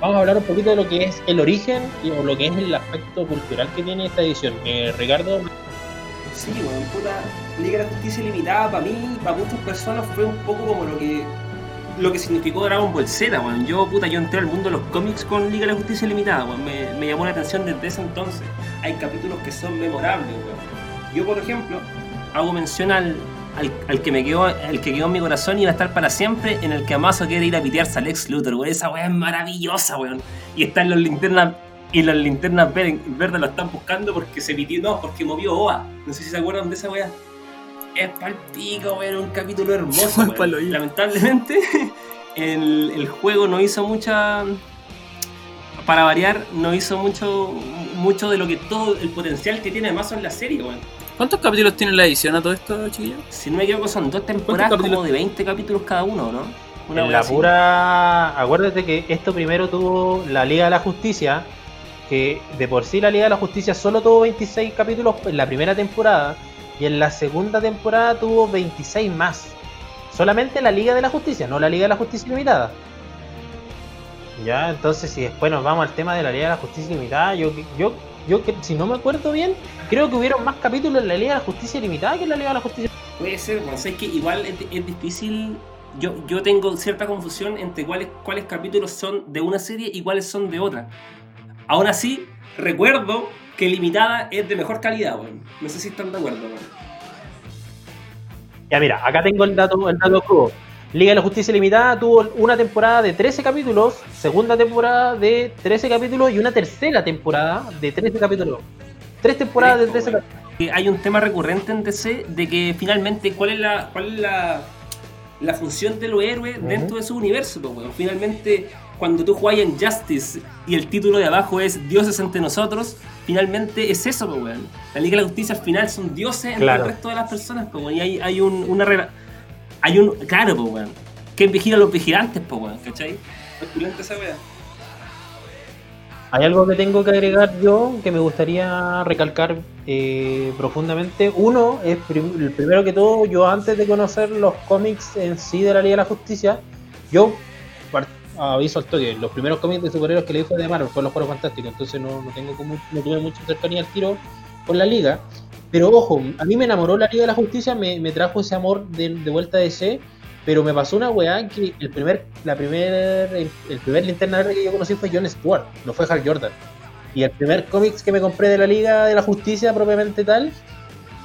vamos a hablar un poquito de lo que es el origen y lo que es el aspecto cultural que tiene esta edición. Eh, Ricardo, Sí, weón, puta. Liga de la Justicia Limitada para mí, para muchas personas fue un poco como lo que lo que significó Dragon Ball Z, weón. Yo, puta, yo entré al mundo de los cómics con Liga de la Justicia Limitada, weón. Me, me llamó la atención desde ese entonces. Hay capítulos que son memorables, weón. Yo, por ejemplo, hago mención al, al, al que me quedó, al que quedó en mi corazón y va a estar para siempre, en el que Amazo quiere ir a pitearse a Lex Luthor, weón. Esa weá es maravillosa, weón. Y están los linternas y las linternas ver- verdes lo están buscando porque se pitió, no, porque movió OA. No sé si se acuerdan de esa weá. Es palpico, weón, un capítulo hermoso. Weón. Lamentablemente, el, el juego no hizo mucha. Para variar, no hizo mucho mucho de lo que todo el potencial que tiene además en la serie, weón. ¿Cuántos capítulos tiene la edición a todo esto, chiquillos? Si no me equivoco, son dos temporadas como de 20 capítulos cada uno, ¿no? Una en la así. pura. Acuérdate que esto primero tuvo la Liga de la Justicia, que de por sí la Liga de la Justicia solo tuvo 26 capítulos en la primera temporada, y en la segunda temporada tuvo 26 más. Solamente la Liga de la Justicia, no la Liga de la Justicia Limitada. Ya, entonces si después nos vamos al tema de la Liga de la Justicia Limitada, yo, yo, yo que- si no me acuerdo bien, creo que hubieron más capítulos en la Liga de la Justicia Limitada que en la Liga de la Justicia Puede ser, bueno, sé que igual es, es difícil. Yo, yo tengo cierta confusión entre cuáles, cuáles capítulos son de una serie y cuáles son de otra. Aún así, recuerdo que Limitada es de mejor calidad, weón. No sé si están de acuerdo, weón. Ya mira, acá tengo el dato, el dato crudo. Liga de la Justicia Limitada tuvo una temporada de 13 capítulos, segunda temporada de 13 capítulos y una tercera temporada de 13 capítulos. Tres temporadas de 13 capítulos. Hay un tema recurrente en DC de que finalmente cuál es la cuál es la, la función de los héroes dentro de su universo, pues. Finalmente, cuando tú juegas en Justice y el título de abajo es Dioses entre nosotros, finalmente es eso, pues, weón. La Liga de la Justicia al final son dioses entre Claro. el resto de las personas, pues, weón. Y hay, hay un, una hay un, claro, pues, weón. ¿Quién vigila a los vigilantes, pues, weón? ¿Cachai? Es pulenta esa weá. Hay algo que tengo que agregar yo que me gustaría recalcar eh, profundamente. Uno, es prim- el primero que todo, yo antes de conocer los cómics en sí de la Liga de la Justicia, yo aviso al toque, los primeros cómics de superhéroes que leí fue de Marvel, fue los Juegos Fantásticos, entonces no, no tengo como, no tuve mucha cercanía al tiro con la Liga. Pero ojo, a mí me enamoró la Liga de la Justicia, me, me trajo ese amor de, de vuelta de DC, pero me pasó una weá que el primer, la primer, el, primer linterna que yo conocí fue John Stewart, no fue Hal Jordan. Y el primer cómics que me compré de la Liga de la Justicia propiamente tal,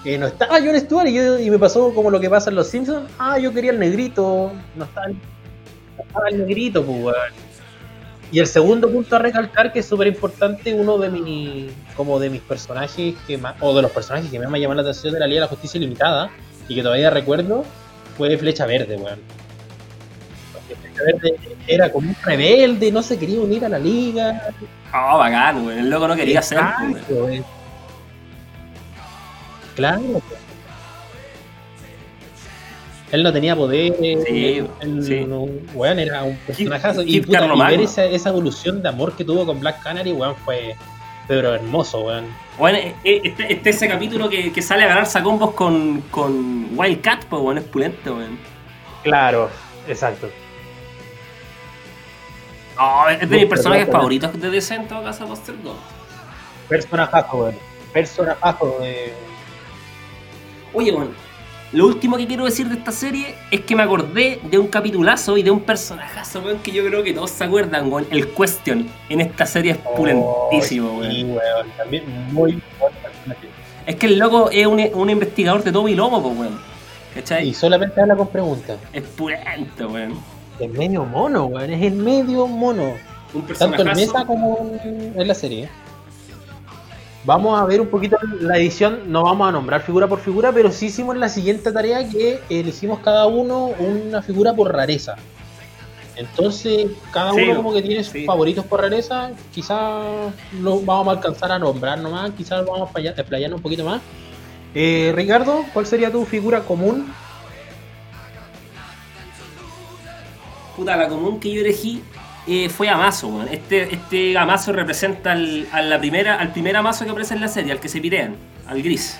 eh, no estaba John Stewart y, yo- me pasó como lo que pasa en Los Simpsons. Ah, yo quería el negrito, no no estaba el negrito, pues. Y el segundo punto a recalcar que es súper importante, uno de mis como de mis personajes que más, o de los personajes que más me llaman la atención de la Liga de la Justicia Limitada y que todavía recuerdo fue Flecha Verde, weón. Porque Verde era como un rebelde, no se quería unir a la liga. Oh, bacán, güey. El loco no quería ser. Claro. Él no tenía poder. Sí, él, sí. No, weón, era un personajazo. Y, puta, y ver esa, esa evolución de amor que tuvo con Black Canary, weón, fue pero hermoso, weón. Bueno, eh, eh, este, este ese capítulo que, que sale a ganarse a combos con, con Wildcat, pues, bueno, es pulento, weón. Claro, exacto. Oh, es de mis personajes favoritos de DC en todo caso, Buster Gold. Personajazo, weón. Personajazo de. Oye, bueno, lo último que quiero decir de esta serie es que me acordé de un capitulazo y de un personajazo, weón, que yo creo que todos se acuerdan, weón. El Question en esta serie es pulentísimo, Oh, weón. Sí, weón. También muy buen personaje. Es que el loco es un, un investigador de Toby Lobo, pues, weón. ¿Cachai? Y solamente habla con preguntas. Es pulento, weón. Es medio mono, weón. Es el medio mono. Un Tanto en mesa como en, en la serie. Vamos a ver un poquito la edición, no vamos a nombrar figura por figura, pero sí hicimos la siguiente tarea que elegimos cada uno una figura por rareza. Entonces, cada Sí, uno como que tiene sus sí. favoritos por rareza, quizás lo vamos a alcanzar a nombrar nomás, quizás vamos a explayarnos un poquito más. Eh, Ricardo, ¿cuál sería tu figura común? Puta, la común que yo elegí eh, fue Amazo. Este, este Amazo representa al, a la primera, al primer Amazo que aparece en la serie, al que se pirean, al gris.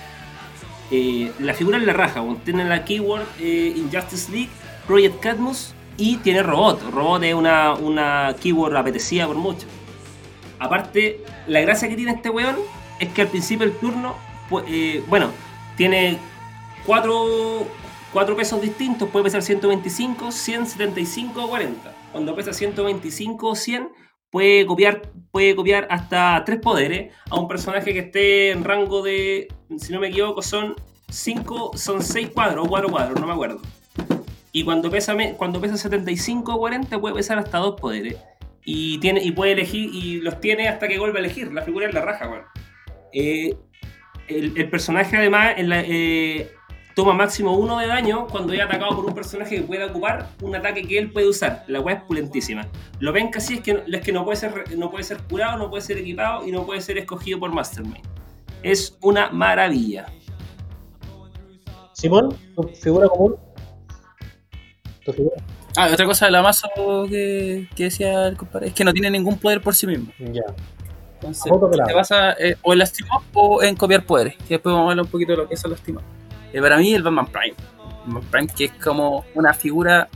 Eh, la figura es la raja. Tiene la keyword eh, Injustice League, Project Cadmus y tiene Robot. Robot es una, una keyword apetecida por mucho. Aparte, la gracia que tiene este weón es que al principio del turno, pu- eh, bueno, tiene cuatro, cuatro pesos distintos, puede pesar 125, 100, 75 o 40. Cuando pesa 125 o 100, puede copiar, puede copiar hasta tres poderes a un personaje que esté en rango de, si no me equivoco, son 5, son 6 cuadros o 4 cuadros, no me acuerdo. Y cuando pesa, cuando pesa 75 o 40 puede pesar hasta dos poderes. Y, tiene, y puede elegir, y los tiene hasta que vuelva a elegir. La figura es la raja, weón. Eh, el, el personaje además en la- eh, toma máximo uno de daño cuando es atacado por un personaje que pueda ocupar un ataque que él puede usar. La weá es pulentísima. Lo ven casi es que, es que no, puede ser, no puede ser curado, no puede ser equipado y no puede ser escogido por Mastermind. Es una maravilla. Simón, tu figura común. Tu figura. Ah, y otra cosa de la masa que, que decía el compadre es que no tiene ningún poder por sí mismo. Ya. Entonces, A te basa eh, o en lastimar o en copiar poderes. Que después vamos a hablar un poquito de lo que es el lastimar. Eh, para mí, el Batman Prime. Batman Prime, que es como una figura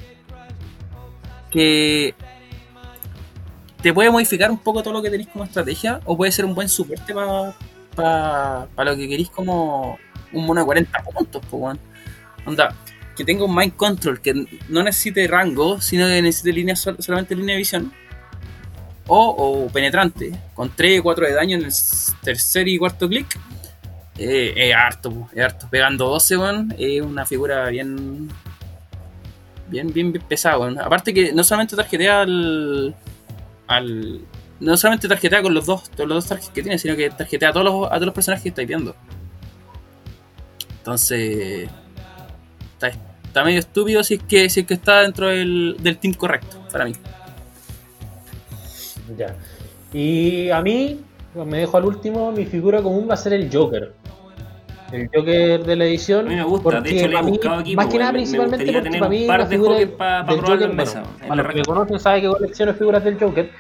que te puede modificar un poco todo lo que tenéis como estrategia, o puede ser un buen soporte para lo que queréis como un mono de 40 puntos, pues. Onda, que tenga un mind control que no necesite rango, sino que necesite línea sol- solamente línea de visión. O, o penetrante, con 3 4 de daño en el tercer y cuarto clic. Eh, es harto, es harto. Pegando 12, weón, es una figura bien. Bien, bien, bien pesada, weón. Aparte que no solamente tarjetea al. al no solamente tarjetea con los dos, los dos targets que tiene, sino que tarjetea a todos los, a todos los personajes que estáis viendo. Entonces. Está, está medio estúpido si es que, si es que está dentro del, del team correcto, para mí. Ya. Y a mí, me dejo al último, mi figura común va a ser el Joker. El Joker de la edición. A mí me gusta, de hecho le he para mí, buscado aquí, más que nada me- me principalmente porque tener para mí un par la de figura Joker pa- pa del probarlo Joker, en mesa, bueno, en para los que me conocen saben que colecciono figuras del Joker,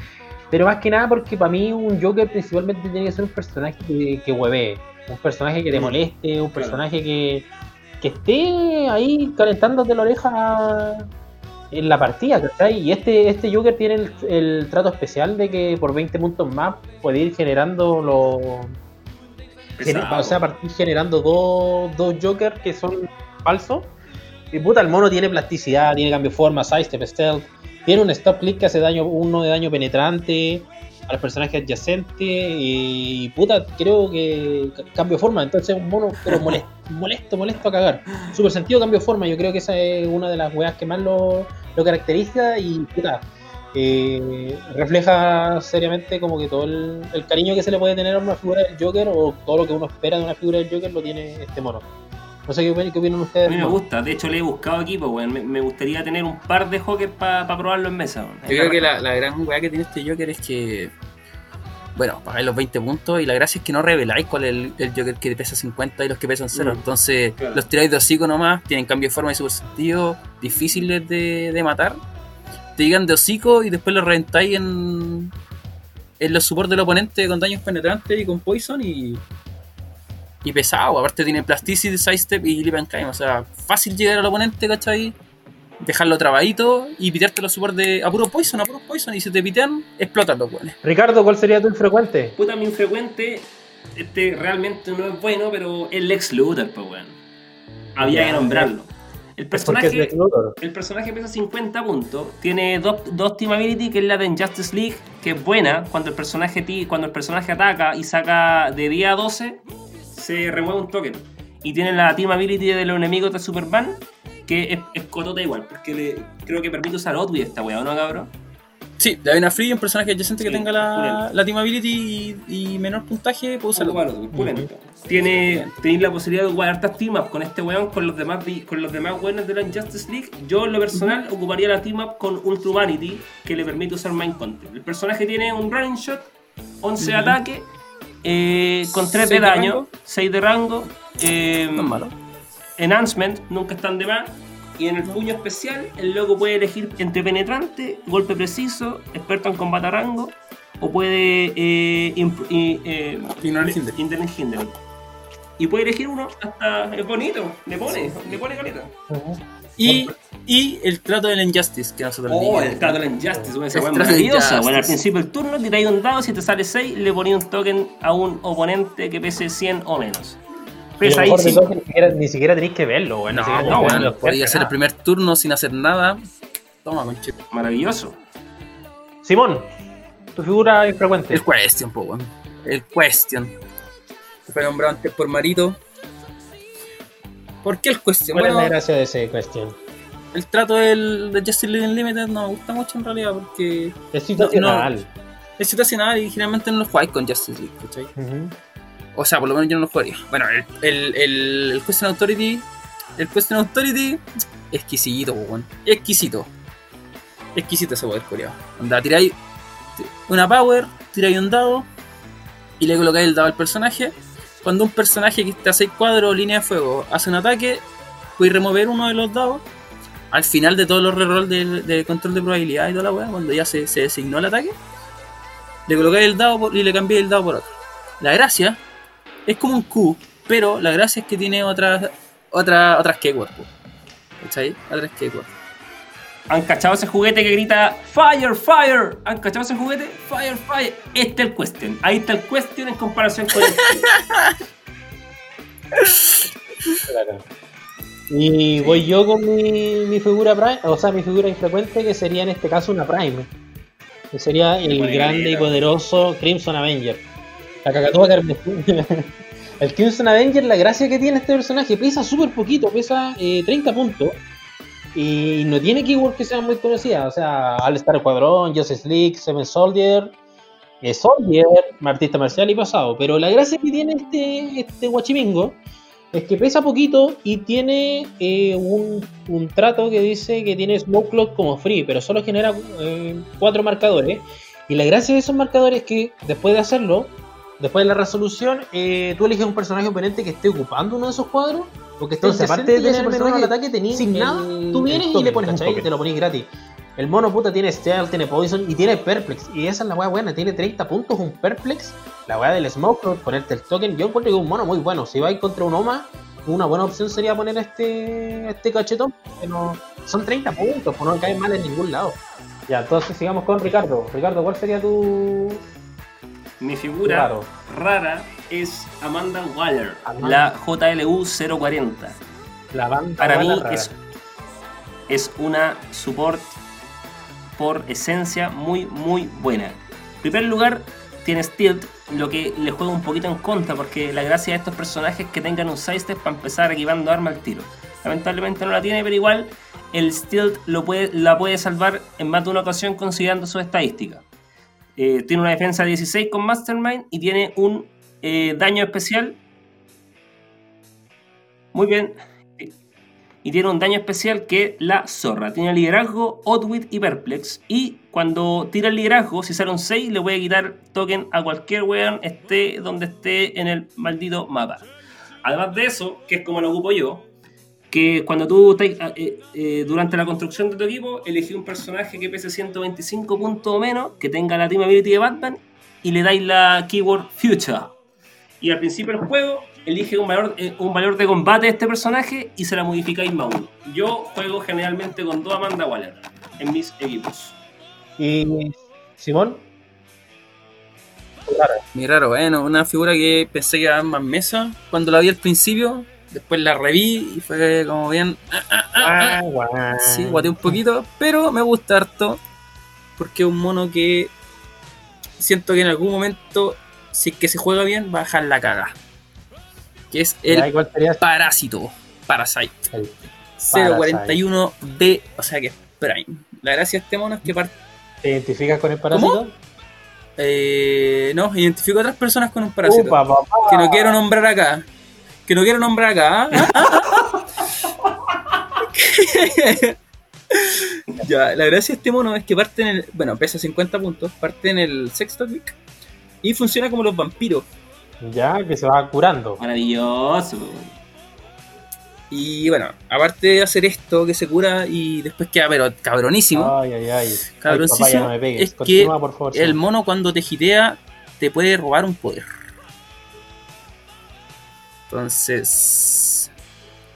pero más que nada porque para mí un Joker principalmente tiene que ser un personaje que, que huevee, un personaje que te Mm. moleste, un personaje que, que esté ahí calentándote la oreja en la partida, ¿cachai? Y este, este Joker tiene el, el trato especial de que por 20 puntos más puede ir generando los... Gener- o sea, partir generando dos, dos Jokers que son falsos. Y puta, el mono tiene plasticidad, tiene cambio de forma, sidestep, stealth. Tiene un stop click que hace daño, uno de daño penetrante a los personajes adyacentes. Y puta, creo que ca- cambio de forma. Entonces es un mono, pero molesto, molesto, molesto a cagar. Super sentido cambio de forma. Yo creo que esa es una de las weas que más lo, lo caracteriza. Y puta, eh, refleja seriamente como que todo el, el cariño que se le puede tener a una figura del Joker o todo lo que uno espera de una figura del Joker lo tiene este mono. No sé qué, opinan- qué opinan ustedes. A mí me más. gusta, de hecho le he buscado equipo, weón. Me, me gustaría tener un par de Joker para probarlo en mesa, weón. Yo creo que la, la gran weá que tiene este Joker es que. Bueno, pagáis los 20 puntos y la gracia es que no reveláis cuál es el, el Joker que pesa 50 y los que pesan 0. Mm, Entonces, claro. los tiráis de hocico nomás, tienen cambio de forma y super sentido, difíciles de, de matar. Te llegan de hocico y después los reventáis en, en los supports del oponente con daños penetrantes y con poison y. Y pesado, aparte tiene plasticity, sidestep y leap and climb. O sea, fácil llegar al oponente, ¿cachai? dejarlo trabadito y pitearte los supports de a puro poison, a puro poison. Y si te pitean, explotan los weones. Ricardo, ¿cuál sería tu infrecuente? Puta, mi infrecuente, este realmente no es bueno, pero el Lex Luthor, pues, weón. Había que nombrarlo. El es personaje, Lex Luthor. el personaje pesa 50 puntos, tiene dos, dos team ability, que es la de Injustice League, que es buena, cuando el personaje ti- cuando el personaje ataca y saca de 10 a 12, se remueve un token. Y tiene la team ability de los enemigos de Superman, que es, es cotota igual, porque le, creo que permite usar Otwi esta weá, ¿no, cabrón? Sí, una free, un personaje adyacente que Sí, tenga la, la team ability y, y menor puntaje, puede usarlo. Pulento. Tiene, tenéis la posibilidad de jugar hartas team up con este weón, con los demás con los demás weones de la Injustice League. Yo en lo personal ocuparía la team up con Ultra Humanity, que le permite usar Mind Control. El personaje tiene un running shot, 11 de Ujú. ataque, eh, con 3 de daño, rango. 6 de rango. eh, No es malo. Enhancement, nunca están de más. Y en el puño especial, el loco puede elegir entre penetrante, golpe preciso, experto en combate a rango, o puede eh, eh. Y puede elegir uno, hasta es bonito, le pone, le pone caleta. Y, y el trato del Injustice, que nosotros Oh, el Cattle Injustice, weón, esa es Trato maravillosa. Injustice. Bueno, al principio del turno tiráis un dado, si te sale 6, le ponéis un token a un oponente que pese 100 o menos. Pesa ahí sí. ni siquiera, ni siquiera tenéis que verlo. No, bueno, verlo. podía ser el primer turno sin hacer nada. Toma, conche. Maravilloso. Simón, tu figura infrecuente. El Question, po, weón. El Question. Que fue nombrado antes por Marito. ¿Por qué el Question? ¿Cuál es la Bueno, gracia de ese cuestión? El trato del, de Justice League Unlimited no me gusta mucho en realidad porque Es situacional. es situacional y generalmente no lo jugáis con Justice League, ¿cachai? O sea, por lo menos yo no lo jugaría. Bueno, el, el, el, el Question Authority. El Question Authority. Exquisito, weón. Exquisito. Exquisito ese poder coreano. Anda, tiráis una power, tiráis un dado y le colocáis el dado al personaje. Cuando un personaje que está a 6 cuadros o línea de fuego hace un ataque, podéis remover uno de los dados. Al final de todos los rerolls de, de control de probabilidad y toda la weá, cuando ya se, designó el ataque, le colocáis el dado y le cambiáis el dado por otro. La gracia es como un Q, pero la gracia es que tiene otras otra, otras keywords. ¿Cachai? Otras keywords. ¿Han cachado ese juguete que grita Fire, Fire? ¿Han cachado ese juguete? Fire, Fire. Este es el question. Ahí está el question en comparación con el. Y voy yo con mi, mi figura prime, o sea, mi figura infrecuente, que sería en este caso una prime. Que sería el grande y poderoso Crimson Avenger. La cacatúa carmesí. El Crimson Avenger, la gracia que tiene este personaje, pesa súper poquito, pesa eh, 30 puntos. Y no tiene keywords que sean muy conocidas. O sea, All Star Escuadrón, Justice League, Seven Soldier, eh, Soldier, artista marcial y pasado. Pero la gracia que tiene este, este guachimingo es que pesa poquito y tiene eh, un, un trato que dice que tiene Smoke Clock como free, pero solo genera eh, cuatro marcadores. Y la gracia de esos marcadores es que después de hacerlo, después de la resolución, eh, tú eliges un personaje oponente que esté ocupando uno de esos cuadros. Porque entonces, aparte de tener menor al ataque, sin nada, tú vienes y le pones un token, te lo pones gratis. El mono puta tiene Stealth, tiene Poison y tiene Perplex. Y esa es la weá buena, tiene 30 puntos un Perplex. La weá del Smoke Cloud, ponerte el token. Yo encuentro que es un mono muy bueno. Si vais contra un Oma, una buena opción sería poner este, este cachetón. Que no, son 30 puntos, pues no cae mal en ningún lado. Ya, entonces sigamos con Ricardo. Ricardo, ¿cuál sería tu. Mi figura Claro. rara es Amanda Waller, Amanda. la JLU 040. La banda Para mí rara? es, es una support por esencia muy, muy buena. En primer lugar, tiene Stilt, lo que le juega un poquito en contra, porque la gracia de estos personajes es que tengan un sidestep para empezar equipando arma al tiro. Lamentablemente no la tiene, pero igual el Stilt lo puede, la puede salvar en más de una ocasión considerando sus estadísticas. Eh, tiene una defensa 16 con Mastermind y tiene un eh, daño especial Muy bien. Y tiene un daño especial que la zorra. Tiene liderazgo, Outwit y Perplex. Y cuando tira el liderazgo, si sale un 6, le voy a quitar token a cualquier weón esté donde esté en el maldito mapa. Además de eso, que es como lo ocupo yo, que cuando tú te- eh, eh, durante la construcción de tu equipo elegí un personaje que pese 125 puntos o menos, que tenga la team ability de Batman y le dais la keyword Future. Y al principio del juego elige un valor, eh, un valor de combate de este personaje y se la modificáis más uno. Yo juego generalmente con dos Amanda Waller en mis equipos. Y Simón, claro, Muy raro, bueno, una figura que pensé que iba a dar más mesa cuando la vi al principio, después la reví y fue como bien. ah, ah, ah, ah. ah. Sí, guateé un poquito, pero me gusta harto porque es un mono que siento que en algún momento, si es que se juega bien, va a dejar la caga. Que es el ¿y cuál sería Parásito, Parasite. el- 041B, o sea que es Prime. La gracia de este mono es que parte. ¿Te identificas con el parásito? Eh, no, identifico a otras personas con un parásito. Upa, que no quiero nombrar acá. Que no quiero nombrar acá. ¿ah? ya, la gracia de este mono es que parte en el. Bueno, pesa 50 puntos, parte en el sexto click y funciona como los vampiros. Ya, que se va curando. Maravilloso. Y bueno, aparte de hacer esto que se cura y después queda pero cabronísimo, Ay, ay, ay. Cabroncísimo, Ay, papá, ya no me pegues. es que Continúa, por favor. el mono cuando te gitea te puede robar un poder. Entonces.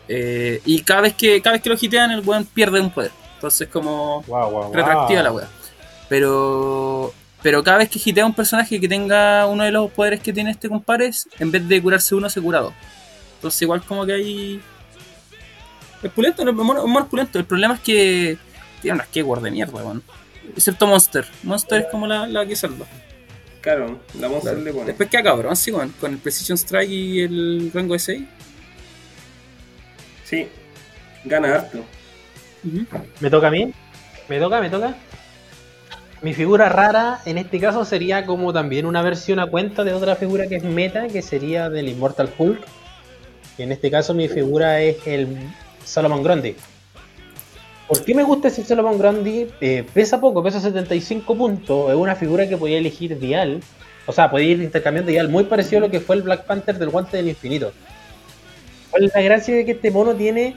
eh, y cada vez que cada vez que lo hitean, el weón pierde un poder. Entonces como Guau, guau, guau. retroactiva la weá. Pero. Pero cada vez que hitea un personaje que tenga uno de los poderes que tiene este compadre, en vez de curarse uno, se cura dos. Entonces igual como que hay. Es pulento, es mono pulento. El problema es que tiene unas keywords de mierda, weón. Excepto Monster. Monster es como la, la que salva. Claro, la monster le pone. Después queda cabrón, sí, weón. Con el Precision Strike y el rango de 6. Sí, gana harto. ¿Me toca a mí? ¿Me toca? ¿Me toca? Mi figura rara en este caso sería como también una versión a cuenta de otra figura que es meta, que sería del Immortal Hulk. Y en este caso mi figura es el Solomon Grundy. ¿Por qué me gusta ese Solomon Grundy? Eh, pesa poco, pesa 75 puntos. Es una figura que podía elegir Dial. O sea, podía ir intercambiando Dial. Muy parecido a lo que fue el Black Panther del Guante del Infinito. ¿Cuál la gracia de que este mono tiene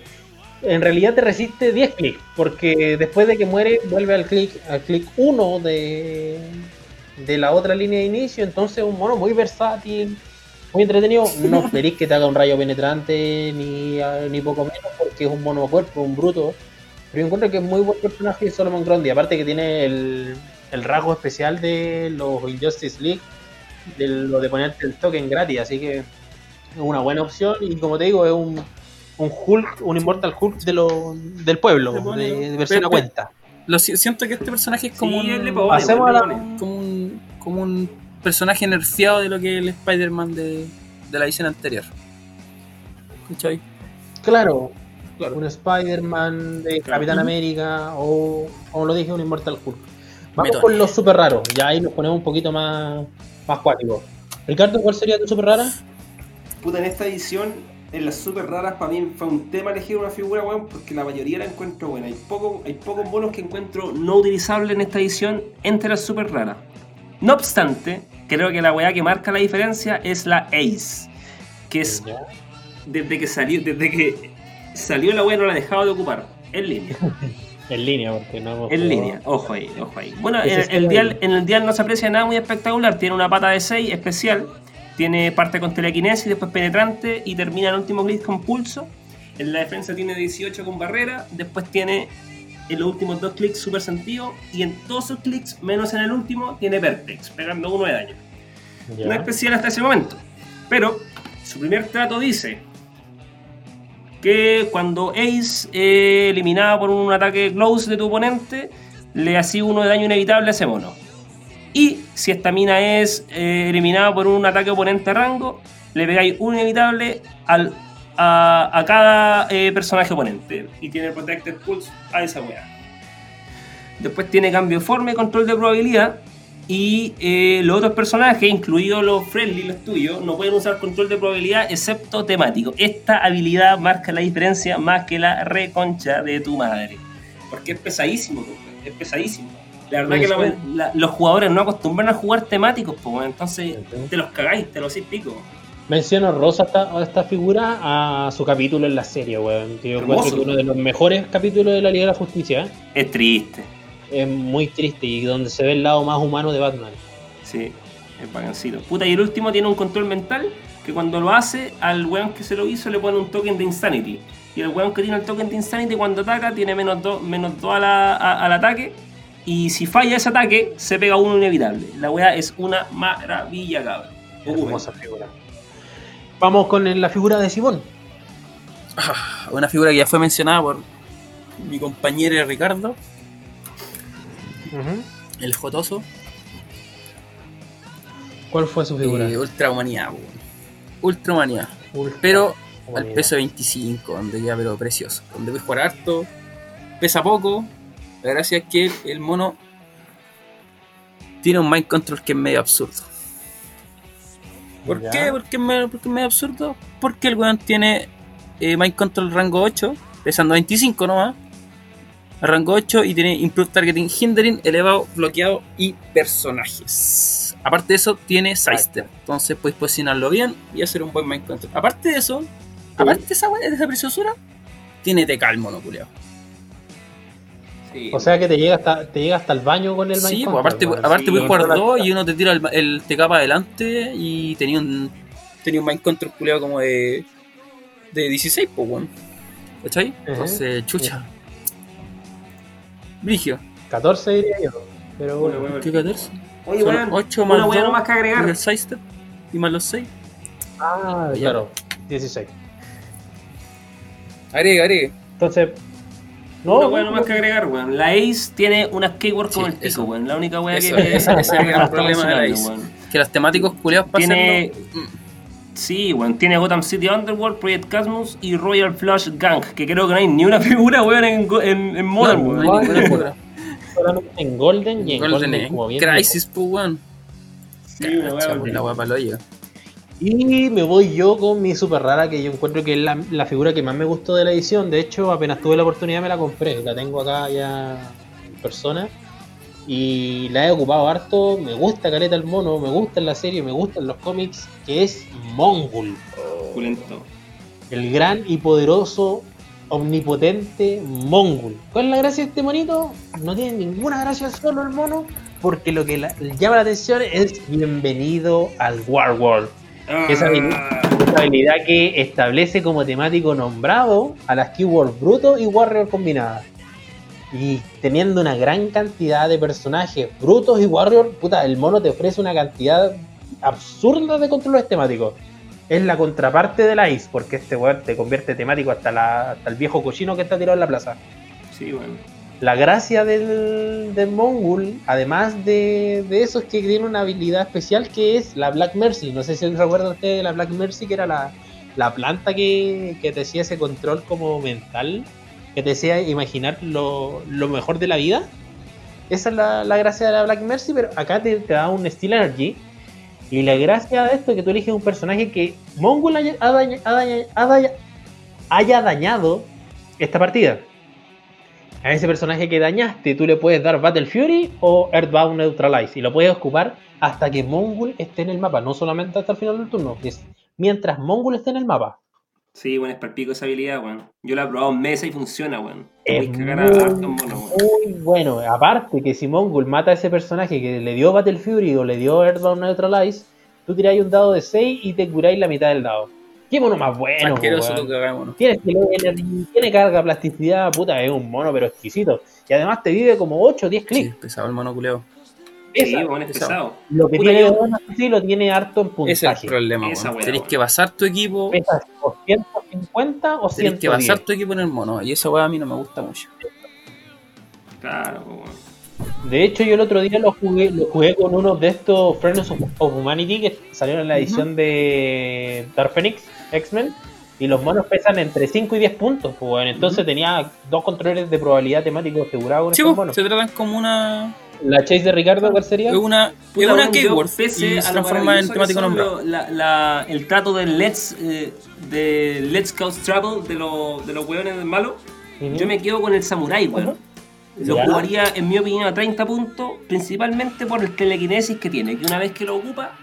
en realidad te resiste 10 clics, porque después de que muere vuelve al clic al clic 1 de, de la otra línea de inicio, entonces es un mono muy versátil, muy entretenido, no esperéis que te haga un rayo penetrante ni, ah, ni poco menos, porque es un mono a cuerpo, un bruto, pero yo encuentro que es muy buen personaje Solomon Grundy, aparte que tiene el, el rasgo especial de los Injustice League, de lo de ponerte el token gratis, así que es una buena opción. Y como te digo, es un un Hulk, un Immortal Hulk de lo, del pueblo, pone- de, de versión a cuenta. Lo si- siento que este personaje es como Sí, él le un, pone, la- pone. como un como un personaje nerfeado de lo que es el Spider-Man de, de la edición anterior. ¿Cachai? Claro, Claro. un Spider-Man de Claro. Capitán América o, como lo dije, un Immortal Hulk. Vamos Metone. con los super raros, ya ahí nos ponemos un poquito más, más cuáticos. Ricardo, ¿cuál sería tu super rara? Puta, en esta edición, en las super raras, para mí fue un tema elegir una figura, weón, porque la mayoría la encuentro buena. Hay, poco, hay pocos bonos que encuentro no utilizables en esta edición entre las super raras. No obstante, creo que la weá que marca la diferencia es la Ace, que es desde que salió, desde que salió la weá no la ha dejado de ocupar. En línea, En línea, porque no hemos en jugado. línea, ojo ahí, ojo ahí. Bueno, en el, el dial, en el dial no se aprecia nada muy espectacular, tiene una pata de 6 especial, tiene parte con telequinesis, después penetrante y termina el último clic con pulso. En la defensa tiene 18 con barrera, después tiene en los últimos dos clics super sentido y en todos sus clics, menos en el último, tiene Vertex, pegando uno de daño. Ya. No es especial hasta ese momento. Pero su primer trato dice que cuando Ace eh, eliminaba por un ataque close de tu oponente, le hacía uno de daño inevitable a ese mono. Y si esta mina es eh, eliminada por un ataque oponente a rango, le pegáis un inevitable a cada eh, personaje oponente. Y tiene Protected Pulse a esa weá. Después tiene cambio de forma y control de probabilidad. Y eh, los otros personajes, incluidos los friendly, los tuyos, no pueden usar control de probabilidad excepto temático. Esta habilidad marca la diferencia más que la reconcha de tu madre. Porque es pesadísimo, es pesadísimo. La verdad que la, la, los jugadores no acostumbran a jugar temáticos, pues, entonces te los cagáis, te los hacéis pico. Menciono Rosa esta, esta figura a su capítulo en la serie, weón. Que yo encuentro que uno de los mejores capítulos de la Liga de la Justicia. ¿eh? Es triste. Es muy triste y donde se ve el lado más humano de Batman. Sí, es bagancito. Puta, y el último tiene un control mental que cuando lo hace, al weón que se lo hizo le pone un token de Insanity. Y el weón que tiene el token de Insanity cuando ataca tiene menos 2 menos al ataque. Y si falla ese ataque, se pega uno inevitable. La weá es una maravilla, cabrón. Hermosa figura. Vamos con la figura de Simón. Ah, una figura que ya fue mencionada por mi compañero Ricardo. El Jotoso. ¿Cuál fue su figura? Eh, Ultra Humanidad. Ultra Humanidad. pero al peso de 25, donde ya pero precioso. Donde puedes jugar harto, pesa poco. La gracia es que el mono tiene un mind control que es medio absurdo. ¿Por qué? Porque es, medio, porque es medio absurdo. Porque el weón tiene eh, mind control rango 8, pesando 25 nomás rango 8 y tiene Improved Targeting, Hindering, elevado, bloqueado y personajes. Aparte de eso, tiene Sidestep. Entonces puedes posicionarlo bien y hacer un buen mind control. Aparte de eso, aparte de esa, de esa preciosura, tiene TK el monoculeado. Sí. O sea que te llega hasta, te llega hasta el baño con el Sí, pues aparte, aparte sí, puedes jugar dos y uno te tira el, el TK para adelante y tenía un, tenía un mind control culeado como de, de 16, pues bueno. ¿Cachai? Entonces, chucha. Brigio. 14 diría yo. Pero bueno, bueno ¿Qué 14? Oye, bueno, 8 más 2 no más que agregar. el sidestep y más los 6. Ah, ya. claro. 16. Agregue, agregue. Entonces. No, una weá más que agregar, weón. La Ace tiene unas keywords sí, con el pico, weón. La única weá que. Ese es el gran problema de la Ace. Que los temáticos culiados pasan. Tiene. Sí, weón, tiene Gotham City Underworld, Project Cosmos y Royal Flush Gang, que creo que no hay ni una figura, weón, en, en, en Modern, no, no hay ninguna Solamente en Golden y en Golden, como Crisis, pues, weón. Sí, la weá para lo Y me voy yo con mi super rara, que yo encuentro que es la, la, figura que más me gustó de la edición. De hecho, apenas tuve la oportunidad me la compré. La tengo acá ya en persona. Y la he ocupado harto, me gusta Caleta el mono, me gusta en la serie, me gustan los cómics, que es Mongul. El gran y poderoso, omnipotente Mongul. ¿Cuál es la gracia de este monito? No tiene ninguna gracia solo el mono, porque lo que la, llama la atención es bienvenido al War World. Esa, habilidad, esa habilidad que establece como temático nombrado a las keywords bruto y warrior combinadas. Y teniendo una gran cantidad de personajes brutos y warrior, puta, el mono te ofrece una cantidad absurda de controles temáticos. Es la contraparte de la Ice, porque este weón te convierte temático hasta, la, hasta el viejo cochino que está tirado en la plaza. Sí, bueno. La gracia del, del Mongul, además de, de, eso, es que tiene una habilidad especial que es la Black Mercy. No sé si recuerdan ustedes de la Black Mercy, que era la, la planta que, que te hacía ese control como mental que te desea imaginar lo, lo, mejor de la vida. Esa es la, la, gracia de la Black Mercy, pero acá te, te, da un Steel Energy. Y la gracia de esto es que tú eliges un personaje que Mongol haya, haya, haya, haya dañado esta partida. A ese personaje que dañaste, tú le puedes dar Battle Fury o Earthbound Neutralize. Y lo puedes ocupar hasta que Mongol esté en el mapa, no solamente hasta el final del turno, es mientras Mongol esté en el mapa. Sí, bueno, es para pico esa habilidad, weón. Yo la he probado en mesa y funciona, weón. Es muy, muy bueno. Aparte que si Mongol mata a ese personaje que le dio Battle Fury o le dio Earthbound Neutralize, tú tiráis un dado de 6 y te curáis la mitad del dado. Qué mono más bueno, weón. Tiene, tiene carga, plasticidad, puta, es un mono pero exquisito. Y además te vive como 8 o 10 clics. Sí, pesado el mono culeo. Sí, bueno, es pesado. Lo que Puta tiene bueno sí lo tiene harto en puntaje. Ese es el problema, Tenés que basar tu equipo. Pesas o 150 o 110. Tenés que basar tu equipo en el mono. Y eso, weón, a mí no me gusta mucho. Claro, weón. De hecho, yo el otro día lo jugué, lo jugué con uno de estos Friends of, of Humanity que salieron en la edición uh -huh. de Dark Phoenix, X-Men. Y los monos pesan entre 5 y 10 puntos, pues, bueno. Entonces uh -huh. tenía dos controles de probabilidad temáticos asegurados. Sí, pues, se tratan como una la chase de Ricardo, ¿cuál sería? Es una, es Puta, una weón, yo, keyword pese y se lo transforma en temático nombrado. lo- la- la- el trato del Let's eh, de Let's Cause Trouble de, los de los weones malos, Ujú. yo me quedo con el Samurai, weón. Lo Ya. jugaría, en mi opinión, a 30 puntos, principalmente por el telequinesis que tiene, que una vez que lo ocupa,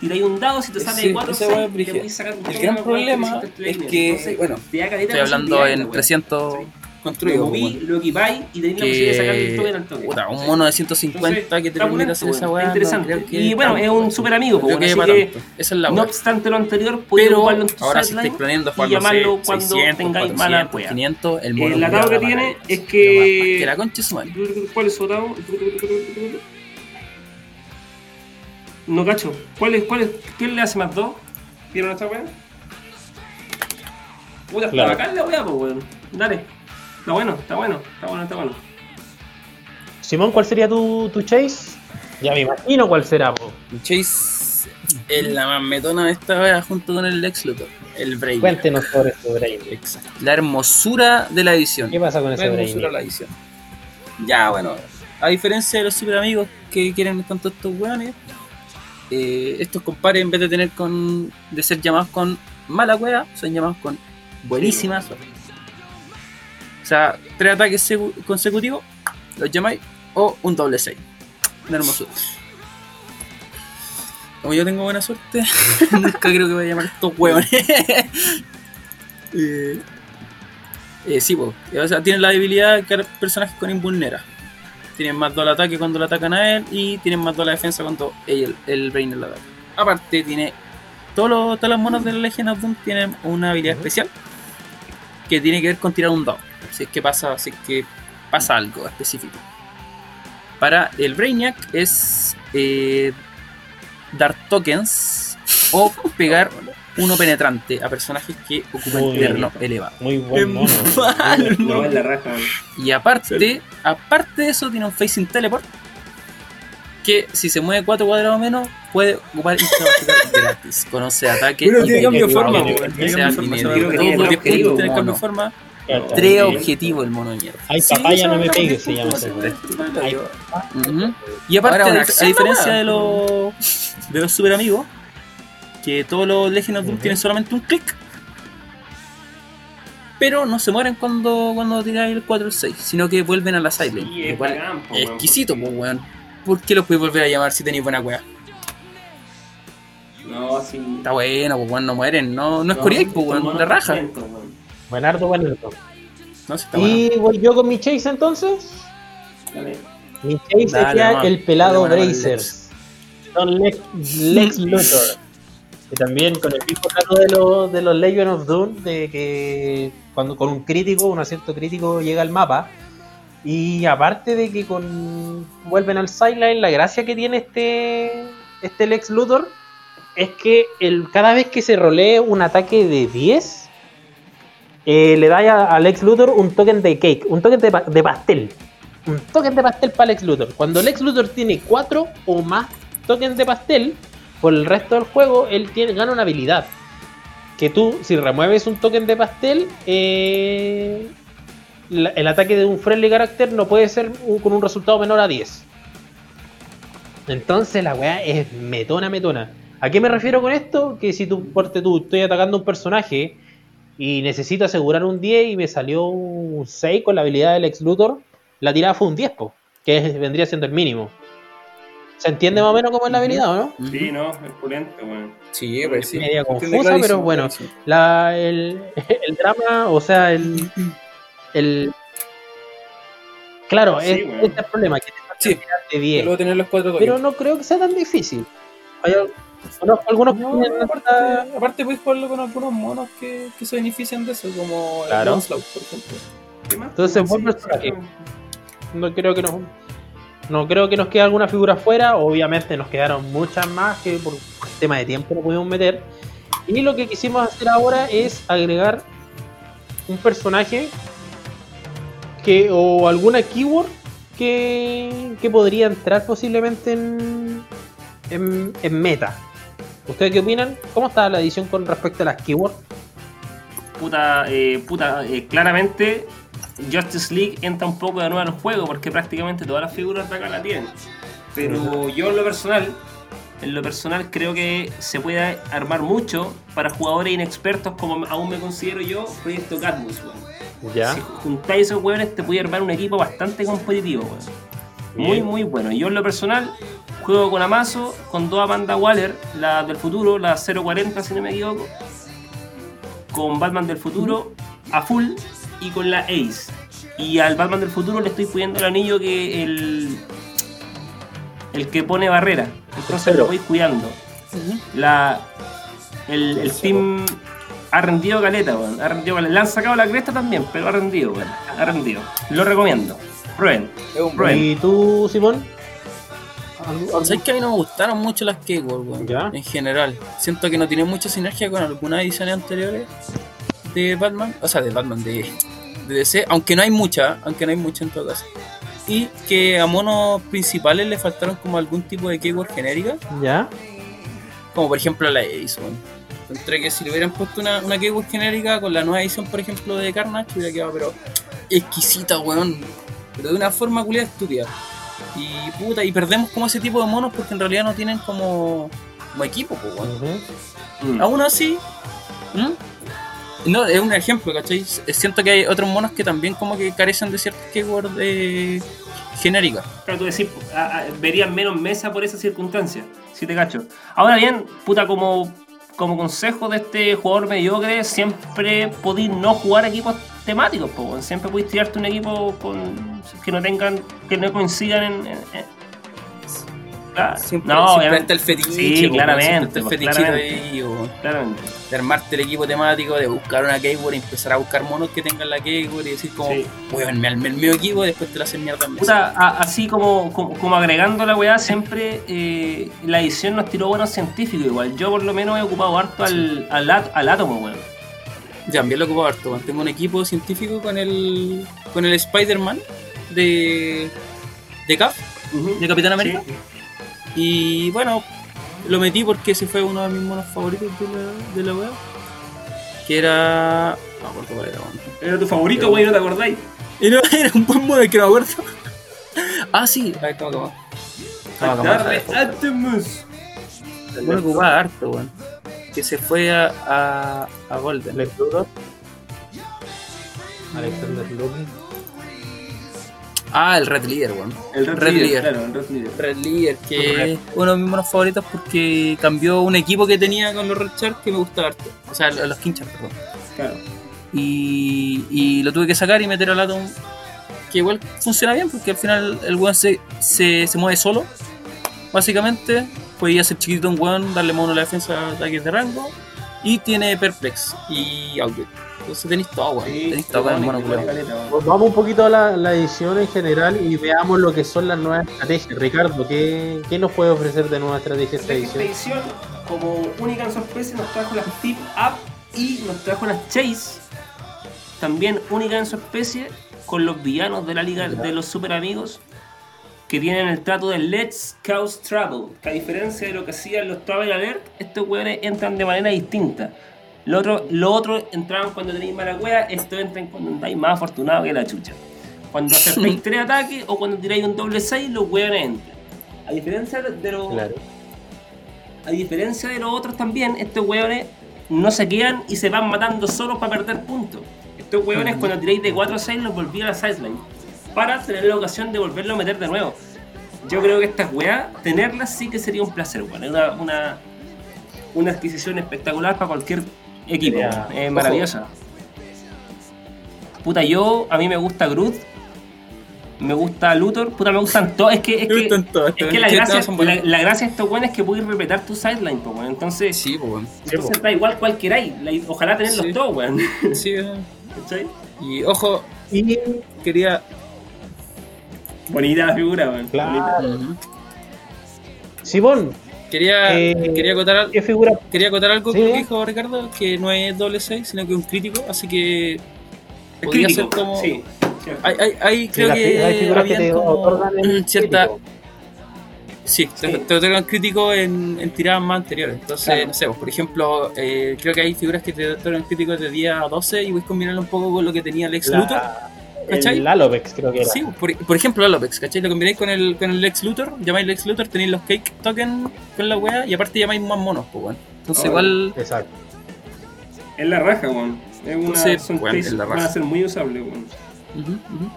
tiráis un dado, si te sale Sí, 4 esa 6, weá es te podéis sacar un El gran problema el es que, Entonces, bueno, estoy hablando en weón. 300 ¿Cachai? construidos. Lo moví, lo equipáis y tenéis la posibilidad de sacarle un toque al toque. Puta, un mono de 150 Entonces, que te permite hacer esa weá. no interesante. creo que y bueno, es un super amigo, Creo po, que así que. Esa es la no obstante lo anterior, Pero ocuparlo en tu ahora si estáis planeando y jugar, no llamarlo cuando 600, tengáis 400, mala wea. 500, el mono El atado que tiene es que- Que la concha su madre. ¿Cuál es su atado? No cacho. ¿Cuál es, cuál es, ¿Quién le hace más dos? ¿Vieron esta weá? Puta, está Claro. bacán la weá, pues weón. Dale. Está bueno, está bueno, está bueno, está bueno. Simón, ¿cuál sería tu, tu chase? Ya me imagino cuál será, po. Chase es la más metona de esta wea junto con el Lex Luthor. El Brain. Cuéntenos sobre su Brain. Exacto. La hermosura de la edición. ¿Qué pasa con La ese hermosura de la edición. Ya, bueno. A diferencia de los super amigos que quieren tanto estos weones, eh, estos compadres en vez de tener con. de ser llamados con mala wea, son llamados con buenísimas. O sea, tres ataques consecutivos, los llamáis, o un doble 6. Una hermosura. Como yo tengo buena suerte, nunca creo que voy a llamar a estos hueones. eh, eh, sí, pues. O sea, tienen la debilidad que personajes con invulnera. Tienen más 2 al ataque cuando lo atacan a él y tienen más 2 a la defensa cuando el, el Brain lo ataca. Aparte, tiene. Todos los, todas las monos de la Legion of Doom tienen una habilidad especial que tiene que ver con tirar un dado. Si es que pasa, si es que pasa algo específico. Para el Brainiac es eh, dar tokens o pegar uno penetrante a personajes que ocupan Muy terreno bonito. elevado. Muy buen mono. No, es la raja. Y aparte, aparte de eso, tiene un facing teleport. Que si se mueve 4 cuadrados o menos, puede ocupar gratis. Conoce ataque. Bueno, tiene cambio de forma, tiene los 10 tres puntos tienen objetivos, cambio de forma. Tres objetivos el mono de mierda. Ay, papaya, no me lo se llama ese. Y aparte, a, diferencia weón. de los de los super amigos, que todos los Legend of Doom tienen solamente un clic, pero no se mueren cuando, cuando tiráis el 4 o el 6, sino que vuelven a la sideline. Sí, es es exquisito, porque- pues, weón. ¿Por qué los podéis volver a llamar si tenéis buena wea? No, sí. Está bueno, pues, weón, no mueren, no, no escoriáis, pues, weón, la raja. Buenardo, buenardo. No, sí, está bueno. Y voy yo con mi chase entonces. Mi chase Dale, sería el pelado Dale, Brazers. Son Lex, Lex Luthor. Que también con el mismo trato de los, de los Legion of Doom, de que cuando con un crítico, un acierto crítico llega al mapa. Y aparte de que vuelven al sideline, la gracia que tiene este, este Lex Luthor es que el, cada vez que se rolee un ataque de 10, eh, le da a, a Lex Luthor un token de cake, un token de pastel. Un token de pastel para Lex Luthor. Cuando Lex Luthor tiene 4 o más tokens de pastel, por el resto del juego, él tiene, gana una habilidad. Que tú, si remueves un token de pastel, eh, el ataque de un friendly character no puede ser con un resultado menor a 10. Entonces la weá es metona, metona. ¿A qué me refiero con esto? Que si tú, porte tú, estoy atacando un personaje y necesito asegurar un 10 y me salió un 6 con la habilidad del ex Luthor, la tirada fue un 10, po, que vendría siendo el mínimo. ¿Se entiende más o menos cómo es la habilidad o no? Sí, no, es pulento, weón. Sí, pues sí. Media confusa, pero bueno. La, el, el drama, o sea, el. el claro, Sí, es, este es el problema, que te Sí. de 10. Luego tener los cuatro Pero no creo que sea tan difícil. Hay algunos que No, aparte, aparte puedes jugarlo con algunos monos que, que se benefician de eso, como Claro. el Onslaught, por ejemplo. ¿Qué más? Entonces, Sí, buen personaje. No creo que nos. No creo que nos quede alguna figura fuera. Obviamente nos quedaron muchas más que por tema de tiempo no pudimos meter. Y lo que quisimos hacer ahora es agregar un personaje que o alguna keyword que, que podría entrar posiblemente en, en, en meta. ¿Ustedes qué opinan? ¿Cómo está la edición con respecto a las keywords? Puta, eh, puta, eh, claramente Justice League entra un poco de nuevo al juego porque prácticamente todas las figuras de acá la tienen. Pero yo en lo personal, en lo personal creo que se puede armar mucho para jugadores inexpertos como aún me considero yo, Proyecto Cadmus, weón. Ya. Si juntáis esos weones te puede armar un equipo bastante competitivo, weón. Muy, muy bueno. Yo en lo personal juego con Amazo, con dos Amanda Waller, la del futuro, la 040 si no me equivoco, con Batman del futuro a full y con la Ace. Y al Batman del futuro le estoy pidiendo el anillo que el el que pone barrera. Entonces lo voy cuidando. La el, el team ha rendido caleta, weón. Ha rendido caleta. Le han sacado la cresta también, pero ha rendido, weón. Ha rendido. Lo recomiendo. Prueben. Prueben. ¿Y tú, Simón? ¿Sabes que a mí no me gustaron mucho las Keyword, weón? En general. Siento que no tienen mucha sinergia con algunas ediciones anteriores de Batman. O sea, de Batman, de, de DC. Aunque no hay mucha, aunque no hay mucha en todo caso. Y que a monos principales le faltaron como algún tipo de Keyword genérica. ¿Ya? Como por ejemplo la Ace, weón. Encontré que si le hubieran puesto una, una Keyword genérica con la nueva edición, por ejemplo, de Carnage, hubiera quedado, pero exquisita, weón. Pero de una forma culiada estúpida. Y puta, y perdemos como ese tipo de monos porque en realidad no tienen como, como equipo, pues, weón. Mm. Aún así, ¿m? No, es un ejemplo, ¿cachai? Siento que hay otros monos que también como que carecen de ciertas keywords eh, genéricas. Claro, tú decís, a- a- verían menos mesa por esa circunstancia, si te cacho. Ahora bien, puta, como, como consejo de este jugador mediocre, siempre podéis no jugar equipos temáticos, po, siempre podéis tirarte un equipo con que no tengan, que no coincidan en- Claro. Siempre, no, siempre está el fetiche, Sí, claramente, está el claramente. ahí, weón. claramente. de armarte el equipo temático, de buscar una keyword y empezar a buscar monos que tengan la keyword y decir como, Sí. weón, me armé el mío equipo y después te lo hacen mierda en. Puta, a- así como, como, como agregando la weá, siempre eh, la edición nos tiró buenos científicos igual. Yo por lo menos he ocupado harto al, al, al átomo, weón. Ya, también lo ocupo harto. Tengo un equipo científico con el con el Spider-Man de de Cap, de Capitán América. Sí. Y bueno, lo metí porque ese fue uno de mis monos favoritos de la, de la web. Que era. No me acuerdo cuál era, weón. Era tu favorito, weón, ¿no te acordáis? Era, era un buen mono que no me acuerdo. ah, sí, a ver, toma, toma. Toma, toma, Darle toma. Atomus. Lo ocupaba harto, weón. Que se fue a, a, a Golden. Alexander Luthor. Ah, el Red Leader, weón. El Red, Red Leader, Leader. Claro, el Red Leader. Red Leader, que es uno de mis monos favoritos porque cambió un equipo que tenía con los Red Sharks que me gustaba harto. O sea, los King Sharks, perdón. Claro. Y, y lo tuve que sacar y meter al Atom. Que igual funciona bien porque al final el weón se, se, se mueve solo. Básicamente, puede hacer chiquitito un weón, darle mono a la defensa de ataques de rango. Y tiene Perplex y Outbreak. Entonces tenéis todo, weón. Sí, tenéis todo weón. Pues Vamos un poquito a la, la edición en general y veamos lo que son las nuevas estrategias. Ricardo, ¿qué, qué nos puede ofrecer de nueva estrategia esta Esta edición? edición, como única en sorpresa, nos trajo las Tip Up y nos trajo las Chase. También única en su especie, con los villanos de la Liga de los Super Amigos, que tienen el trato de Let's Cause Trouble. Que a diferencia de lo que hacían los Travel Alert, estos weones entran de manera distinta. Lo otro, lo otro entraban cuando tenéis mala wea, estos entran cuando andáis más afortunado que la chucha. Cuando acertáis tres ataques o cuando tiráis un doble 6, los weones entran. A diferencia de los Claro. a diferencia de los otros también, estos hueones no se quedan y se van matando solos para perder puntos. Estos hueones cuando tiráis de 4 a 6 los volví a la sideline. Para tener la ocasión de volverlo a meter de nuevo. Yo creo que estas weas, tenerlas sí que sería un placer, weón. Es una, una, una adquisición espectacular para cualquier equipo. Maravillosa. Puta, yo, a mí me gusta Groot. Me gusta Luthor. Puta, me gustan todos. Es que, es que, es que la, gracia, todos son buenos. la, la gracia de estos weones es que puedes respetar tu sideline, po, weón. Entonces, Sí, pues, weón. entonces da igual cual queráis. Ojalá tenerlos Sí. todos, weón. Sí. ¿Cachai? Y ojo, Y quería. Bonita la figura, weón. Claro. Simón, Quería, Eh, quería, acotar, ¿qué figura? quería acotar algo Sí. que dijo Ricardo, que no es doble 6, sino que es un crítico, así que Es podría crítico, ser como... Sí. Hay, hay, hay- creo fi- hay que figuras que te como el cierta... crítico. Sí, te, Sí. te otorgan crítico en, en tiradas más anteriores. Entonces, Claro. no sé, pues, por ejemplo, eh, creo que hay figuras que te otorgan críticos de 10 a 12 y voy a combinarlo un poco con lo que tenía Lex La- Luthor. ¿Cachai? El Alopex creo que era. Sí, por, por ejemplo, el Alopex, ¿cachai? Lo combináis con el, con el Lex Luthor, llamáis Lex Luthor, tenéis los Cake Token con la wea y aparte llamáis más monos, pues bueno. Entonces, Oh. igual. Exacto. Es la raja, weón. Es una, Entonces, son es la van a ser muy usables, weón. Ujú, ujú.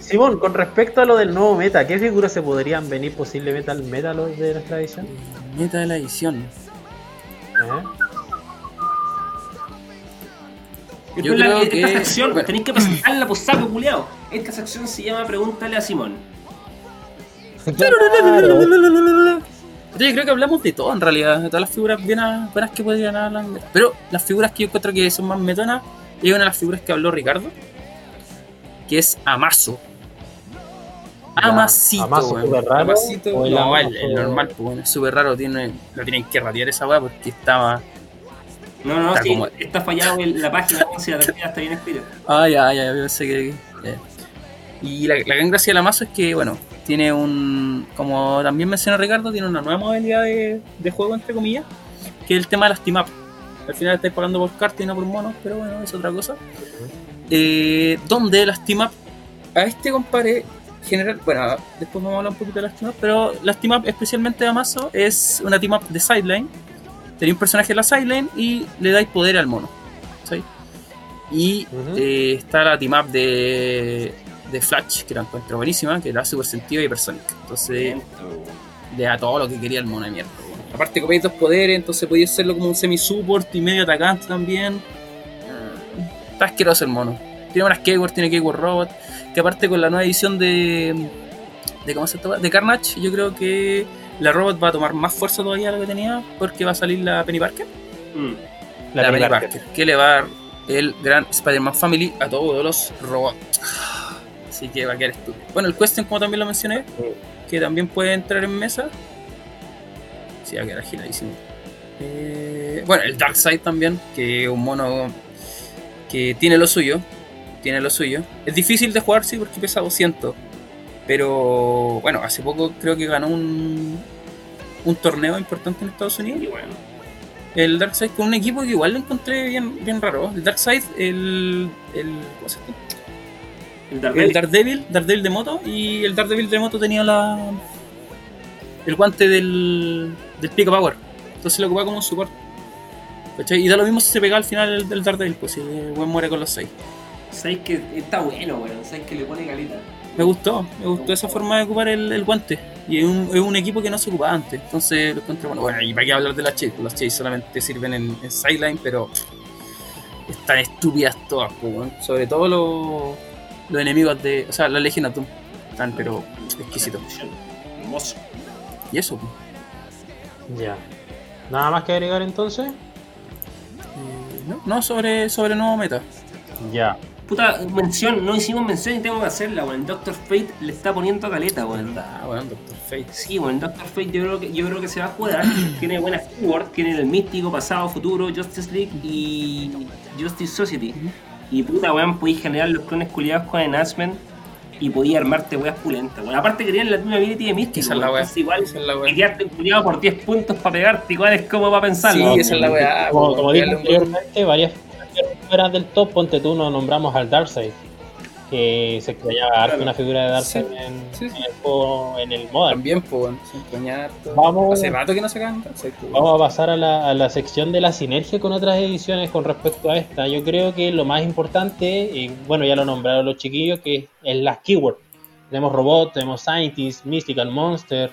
Simón, con respecto a lo del nuevo meta, ¿qué figuras se podrían venir posiblemente al meta lo- de nuestra edición? Meta de la edición. ¿Eh? Yo la- creo esta que- sección bueno. tenéis que presentarla por saco culiao. Esta sección se llama Pregúntale a Simón. Claro. Yo creo que hablamos de todo en realidad, de todas las figuras bien buenas que podrían hablar. Pero las figuras que yo encuentro que son más metonas, es una de las figuras que habló Ricardo, que es Amazo. Ya, Amasito, Amazo weón. súper raro, Amasito, o el no, el, el normal, pues bueno, es súper raro, tiene, lo tienen que ratear esa weá porque estaba. No, no, Está sí, como- está fallado en la página, si la tercera está bien escrita. Ah, ya, ya, yo sé que. ya. Y la, la gran gracia del Amazo es que, bueno, tiene un. Como también mencionó Ricardo, tiene una nueva modalidad de, de juego, entre comillas, que es el tema de las team up. Al final estáis pagando por cartas y no por monos, pero bueno, es otra cosa. Eh, donde las team up, a este compadre, general, bueno, después vamos a hablar un poquito de las team up, pero las team up, especialmente de Amazo, es una team up de sideline. Tenéis un personaje en la sideline y le dais poder al mono. ¿sí? Y eh, está la team up de, de Flash, que la encuentro buenísima, que da super sentido y Hypersonic. Entonces, le da todo lo que quería el mono de mierda. Aparte, copéis dos poderes, entonces podéis hacerlo como un semi-support y medio atacante también. Está asqueroso el mono. Tiene unas Keyword, tiene Keyword Robot. Que aparte con la nueva edición de. de ¿Cómo se llama? De Carnage, yo creo que la robot va a tomar más fuerza todavía de lo que tenía, porque va a salir la Penny Parker. Mm. La La, Penny Parker, que le va a dar el gran Spider-Man Family a todos los robots. Así que va a quedar estúpido. Bueno, el Question, como también lo mencioné, que también puede entrar en mesa. Sí, va a quedar agiladísimo. Eh, bueno, el Darkseid también, que es un mono que tiene lo suyo. Tiene lo suyo. Es difícil de jugar, sí, porque pesa 200. Pero bueno, hace poco creo que ganó un, un torneo importante en Estados Unidos Y bueno, el Darkseid con un equipo que igual lo encontré bien, bien raro. El Darkseid, el. el ¿cómo se llama? el El Daredevil. Daredevil, Daredevil de moto. Y el Daredevil de moto tenía la. el guante del. del Pica Power. Entonces lo ocupaba como un support. ¿Cachai? Y da lo mismo si se pega al final el, del Daredevil, pues si el weón muere con los 6. Sabes que está bueno, weón. Sabes que le pone calita. Me gustó, me gustó esa forma de ocupar el, el guante. Y es un, es un equipo que no se ocupaba antes. Entonces lo encontré bueno. Bueno, y para qué hablar de las Chase, las Chase solamente sirven en, en sideline, pero están estúpidas todas, pues, weón. sobre todo los, los enemigos de. O sea, la Legion Doom. Están, pero exquisitos. Hermoso. Y eso, pues. Ya. Nada más que agregar entonces. Eh, no, no, sobre, sobre nuevo meta. Ya. Puta, mención, no hicimos mención y tengo que hacerla, weón. Doctor Fate le está poniendo caleta, weón. Ah, bueno, Doctor Fate. Sí, bueno, Doctor Fate yo creo que, yo creo que se va a jugar. tiene buenas keywords, tiene el místico, pasado, futuro, Justice League y Justice Society. Y puta, weón, podéis generar los clones culiados con Enhancement y podéis armarte weas pulentas, weón. Aparte que tienen la durability de místico. Esa es la weón. wea. Igual, Esa es la wea. y quedarte culiado por 10 puntos para pegarte, igual es como para Sí, pensarlo. esa es la weá. Como, como dije anteriormente, varias fueras del top, ponte tú, nos nombramos al Darkseid. Que se extrañaba harto Claro. una figura de Darkseid Sí, en, sí, sí. en el juego, en el Modern. También, pues, todo. Vamos- Hace rato que no sacan Darkseid, pues, Vamos a pasar a la, a la sección de la sinergia con otras ediciones con respecto a esta. Yo creo que lo más importante, y bueno, ya lo nombraron los chiquillos, que es las keywords. Tenemos robots, tenemos scientists, mystical monster,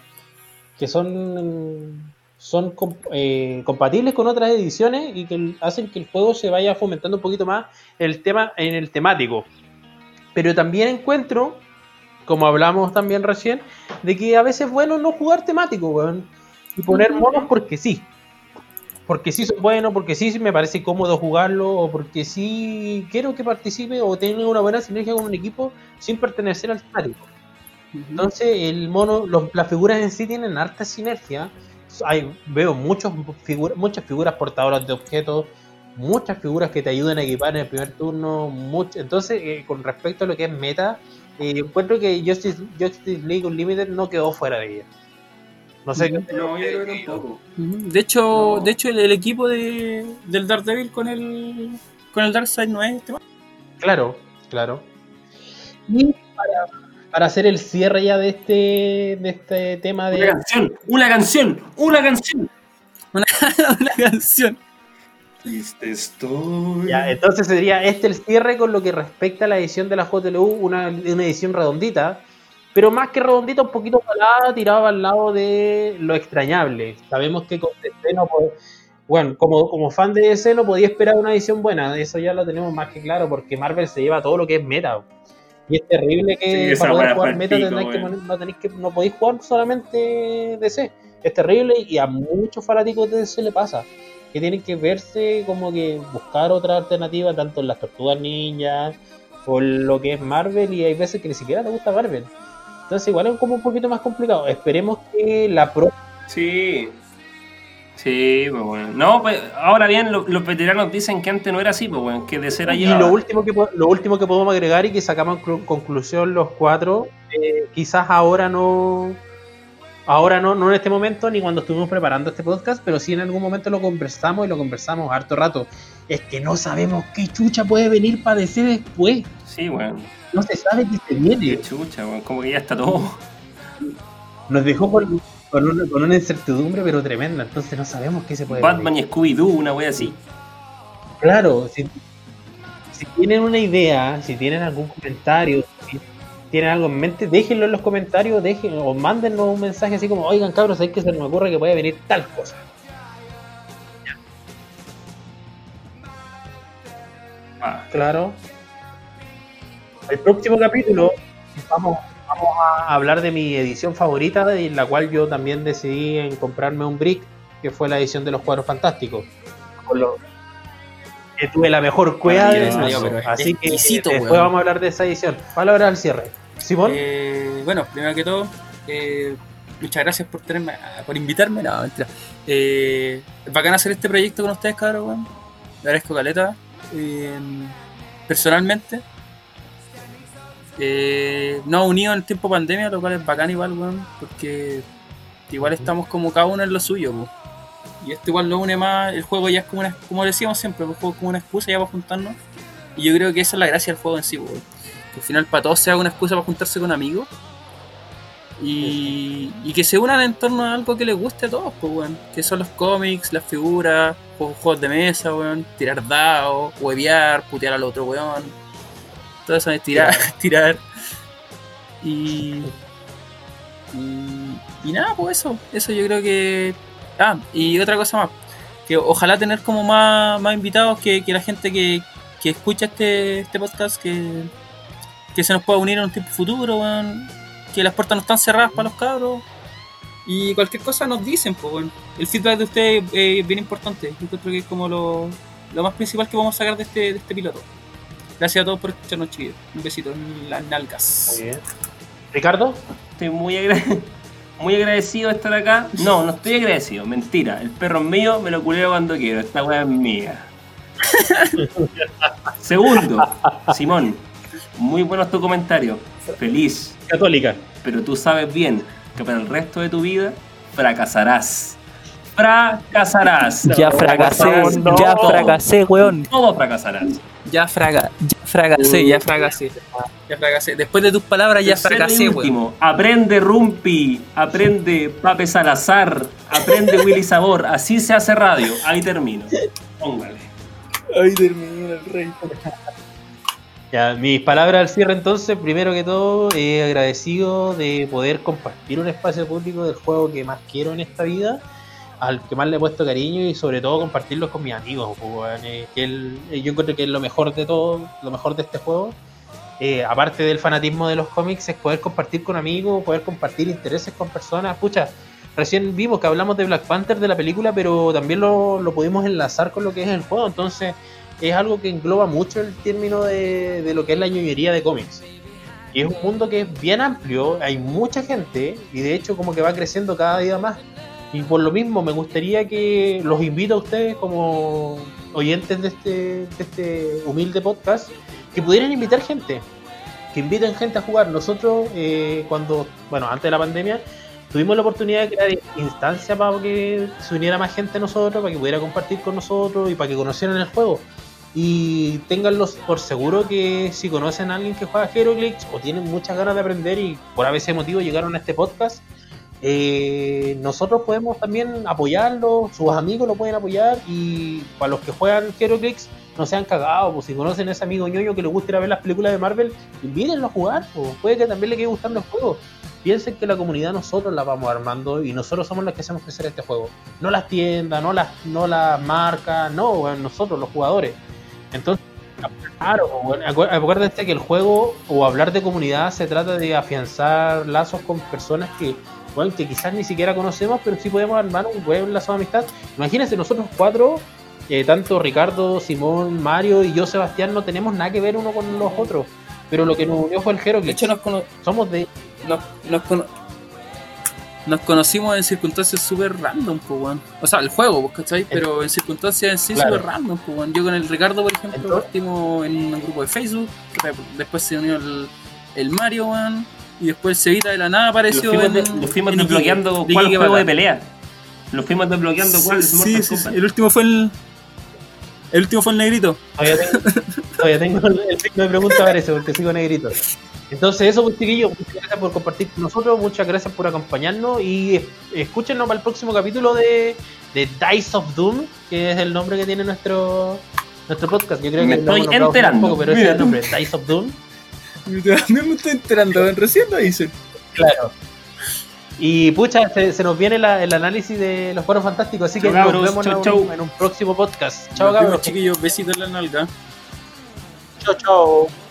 que son, son eh, compatibles con otras ediciones y que hacen que el juego se vaya fomentando un poquito más el tema en el temático. Pero también encuentro, como hablamos también recién, de que a veces es bueno no jugar temático, weón. Y poner monos porque sí. Porque sí son buenos, porque sí me parece cómodo jugarlo, o porque sí quiero que participe o tenga una buena sinergia con un equipo sin pertenecer al temático. Entonces, el mono, los- las figuras en sí tienen harta sinergia. Hay, veo muchos figura- muchas figuras portadoras de objetos, muchas figuras que te ayudan a equipar en el primer turno. much- entonces, eh, con respecto a lo que es meta, eh, encuentro que Justice, Justice League Unlimited no quedó fuera de ella. No sé qué No, yo creo que tampoco. De hecho, No. de hecho el, el equipo de, del Daredevil con el con el Darkseid no es este Claro, claro. Y para, para hacer el cierre ya de este, de este tema Una de... canción, una canción, una canción. Una, una canción. Triste estoy. Ya, entonces sería este el cierre con lo que respecta a la edición de la JLU, una, una edición redondita, pero más que redondita, un poquito palada, tirada al lado de lo extrañable. Sabemos que con DC no bueno, como, como fan de DC no podía esperar una edición buena, eso ya lo tenemos más que claro, porque Marvel se lleva todo lo que es meta. Y es terrible que Sí, para poder jugar meta pico, tendráis que poner- no, tenéis que, no podéis jugar solamente DC. Es terrible y a muchos fanáticos de DC le pasa que tienen que verse como que buscar otra alternativa tanto en las tortugas ninja por lo que es Marvel y hay veces que ni siquiera te gusta Marvel entonces igual es como un poquito más complicado esperemos que la pro Sí. Sí, pues bueno. No, pues ahora bien, lo- los veteranos dicen que antes no era así, pues bueno, que de ser y allá. lo último que lo último que podemos agregar y que sacamos conclusión los cuatro eh, quizás ahora no ahora no no en este momento ni cuando estuvimos preparando este podcast pero sí en algún momento lo conversamos y lo conversamos harto rato es que no sabemos qué chucha puede venir para DC después Sí, bueno. no se sabe qué se viene Qué chucha, weón. Como que ya está todo. nos dejó con, con una, con una incertidumbre pero tremenda, entonces no sabemos qué se puede Batman y Scooby-Doo, una wea así. Claro, si, si tienen una idea, si tienen algún comentario, si tienen algo en mente, déjenlo en los comentarios, dejen, o mándennos un mensaje así como, oigan cabros, hay que se me ocurre que puede venir tal cosa. Ah, Claro. El próximo capítulo vamos, vamos a hablar de mi edición favorita, de la cual yo también decidí en comprarme un brick, que fue la edición de los cuadros fantásticos. Con lo- que tuve la mejor cueva de pero es Así que exquisito, después weón. vamos a hablar de esa edición. Palabra al cierre. Simón, Eh, bueno, primero que todo, eh, muchas gracias por tenerme, por invitarme. No, mentira. Eh, bacán hacer este proyecto con ustedes, cabrón, weón. Le agradezco caleta. Eh, personalmente, eh, nos unido en el tiempo pandemia, lo cual es bacán igual, weón, porque igual estamos como cada uno en lo suyo, po. Y esto igual lo une más, el juego ya es como una, como decíamos siempre, el juego es como una excusa ya para juntarnos. Y yo creo que esa es la gracia del juego en sí, weón. Que al final para todos sea una excusa para juntarse con amigos. Y, y que se unan en torno a algo que les guste a todos, pues, weón. Que son los cómics, las figuras, juegos, juegos de mesa, weón. Tirar dados, huevear, putear al otro weón. Todo eso es tirar, tirar. Y, y. y nada, pues eso. Eso yo creo que. Ah, y otra cosa más. Que ojalá tener como más, más invitados que, que la gente que, que escucha este, este podcast que, que se nos pueda unir en un tiempo futuro, weón. Que las puertas no están cerradas para los cabros. Y cualquier cosa nos dicen, pues, weón. El feedback de ustedes es bien importante. Yo creo que es como lo, lo más principal que vamos a sacar de este, de este piloto. Gracias a todos por escucharnos, chiquillos. Un besito en las nalgas. Muy bien. Ricardo, estoy muy, agra- muy agradecido de estar acá. No, no estoy agradecido, mentira. El perro es mío, me lo culeo cuando quiero. Esta weá es mía. Segundo, Simón, muy buenos tu comentario. Feliz. católica. pero tú sabes bien que para el resto de tu vida fracasarás. Fracasarás. Ya fracasé, no. ya fracasé, weón. Todo fracasarás. Ya, fraga, ya fracasé, ya fracasé. Ya fracasé. Después de tus palabras, ya Tercero fracasé, weón. aprende Rumpi, aprende Pape Salazar, aprende Willy Sabor. Así se hace radio. Ahí termino. Póngale. Ay, terminé el rey. Ya, mis palabras al cierre entonces, primero que todo, eh, agradecido de poder compartir un espacio público del juego que más quiero en esta vida, al que más le he puesto cariño y sobre todo compartirlo con mis amigos, pues, eh, que eh, yo encuentro que es lo mejor de todo, lo mejor de este juego. Eh, aparte del fanatismo de los cómics, es poder compartir con amigos, poder compartir intereses con personas. Pucha, recién vimos que hablamos de Black Panther de la película, pero también lo, lo pudimos enlazar con lo que es el juego, entonces es algo que engloba mucho el término de, de lo que es la ñoñería de cómics. Y es un mundo que es bien amplio, hay mucha gente y de hecho como que va creciendo cada día más. Y por lo mismo me gustaría que los invito a ustedes como oyentes de este, este humilde podcast, que pudieran invitar gente, que inviten gente a jugar. Nosotros eh, cuando, bueno, antes de la pandemia, tuvimos la oportunidad de crear instancias para que se uniera más gente a nosotros, para que pudiera compartir con nosotros y para que conocieran el juego. y ténganlos por seguro que si conocen a alguien que juega Heroclix o tienen muchas ganas de aprender y por a veces motivo llegaron a este podcast, eh, nosotros podemos también apoyarlo, sus amigos lo pueden apoyar y para los que juegan Heroclix no sean cagados, pues si conocen a ese amigo ñoño que le gusta ir a ver las películas de Marvel, invítenlo a jugar, pues puede que también le quede gustando el juego. Piensen que la comunidad nosotros la vamos armando y nosotros somos los que hacemos crecer este juego. No las tiendas, no las, no las marcas, no, nosotros los jugadores. Entonces, claro, acuérdense que el juego o hablar de comunidad se trata de afianzar lazos con personas que, bueno, que quizás ni siquiera conocemos, pero sí podemos armar un buen lazo de amistad. Imagínense, nosotros cuatro, eh, tanto Ricardo, Simón, Mario y yo, Sebastián, no tenemos nada que ver uno con los otros. Pero lo que nos unió fue el Hero. De hecho, nos somos de. Nos, nos, nos conocimos en circunstancias súper random, pues. O sea, el juego, ¿cachai? Pero en circunstancias en sí súper random, pues. Yo con el Ricardo, por ejemplo, partimos en un grupo de Facebook. Después se unió el, el Mario, weón. Y después seguida de la nada apareció. Lo fuimos, en, lo fuimos desbloqueando cuál juego de pelea. Lo fuimos desbloqueando cuál es sí, sí, sí, El último fue el. El último fue el negrito. Todavía tengo, todavía tengo el signo de pregunta parece, porque sigo negrito. Entonces eso, pues chiquillos, muchas gracias por compartir con nosotros, muchas gracias por acompañarnos y escúchenos para el próximo capítulo de, de Dice of Doom, que es el nombre que tiene nuestro nuestro podcast. Yo creo me que estoy enterando. Un poco, pero ese es el nombre, Dice of Doom. También me estoy enterando, recién lo dicen. Claro. Y pucha, se, se nos viene la, el análisis de los cuadros fantásticos, así que chau, nos vemos chau, en, chau. Un, en un próximo podcast. Chao, cabros. Chiquillos, besitos en la nalga. Chao, chao.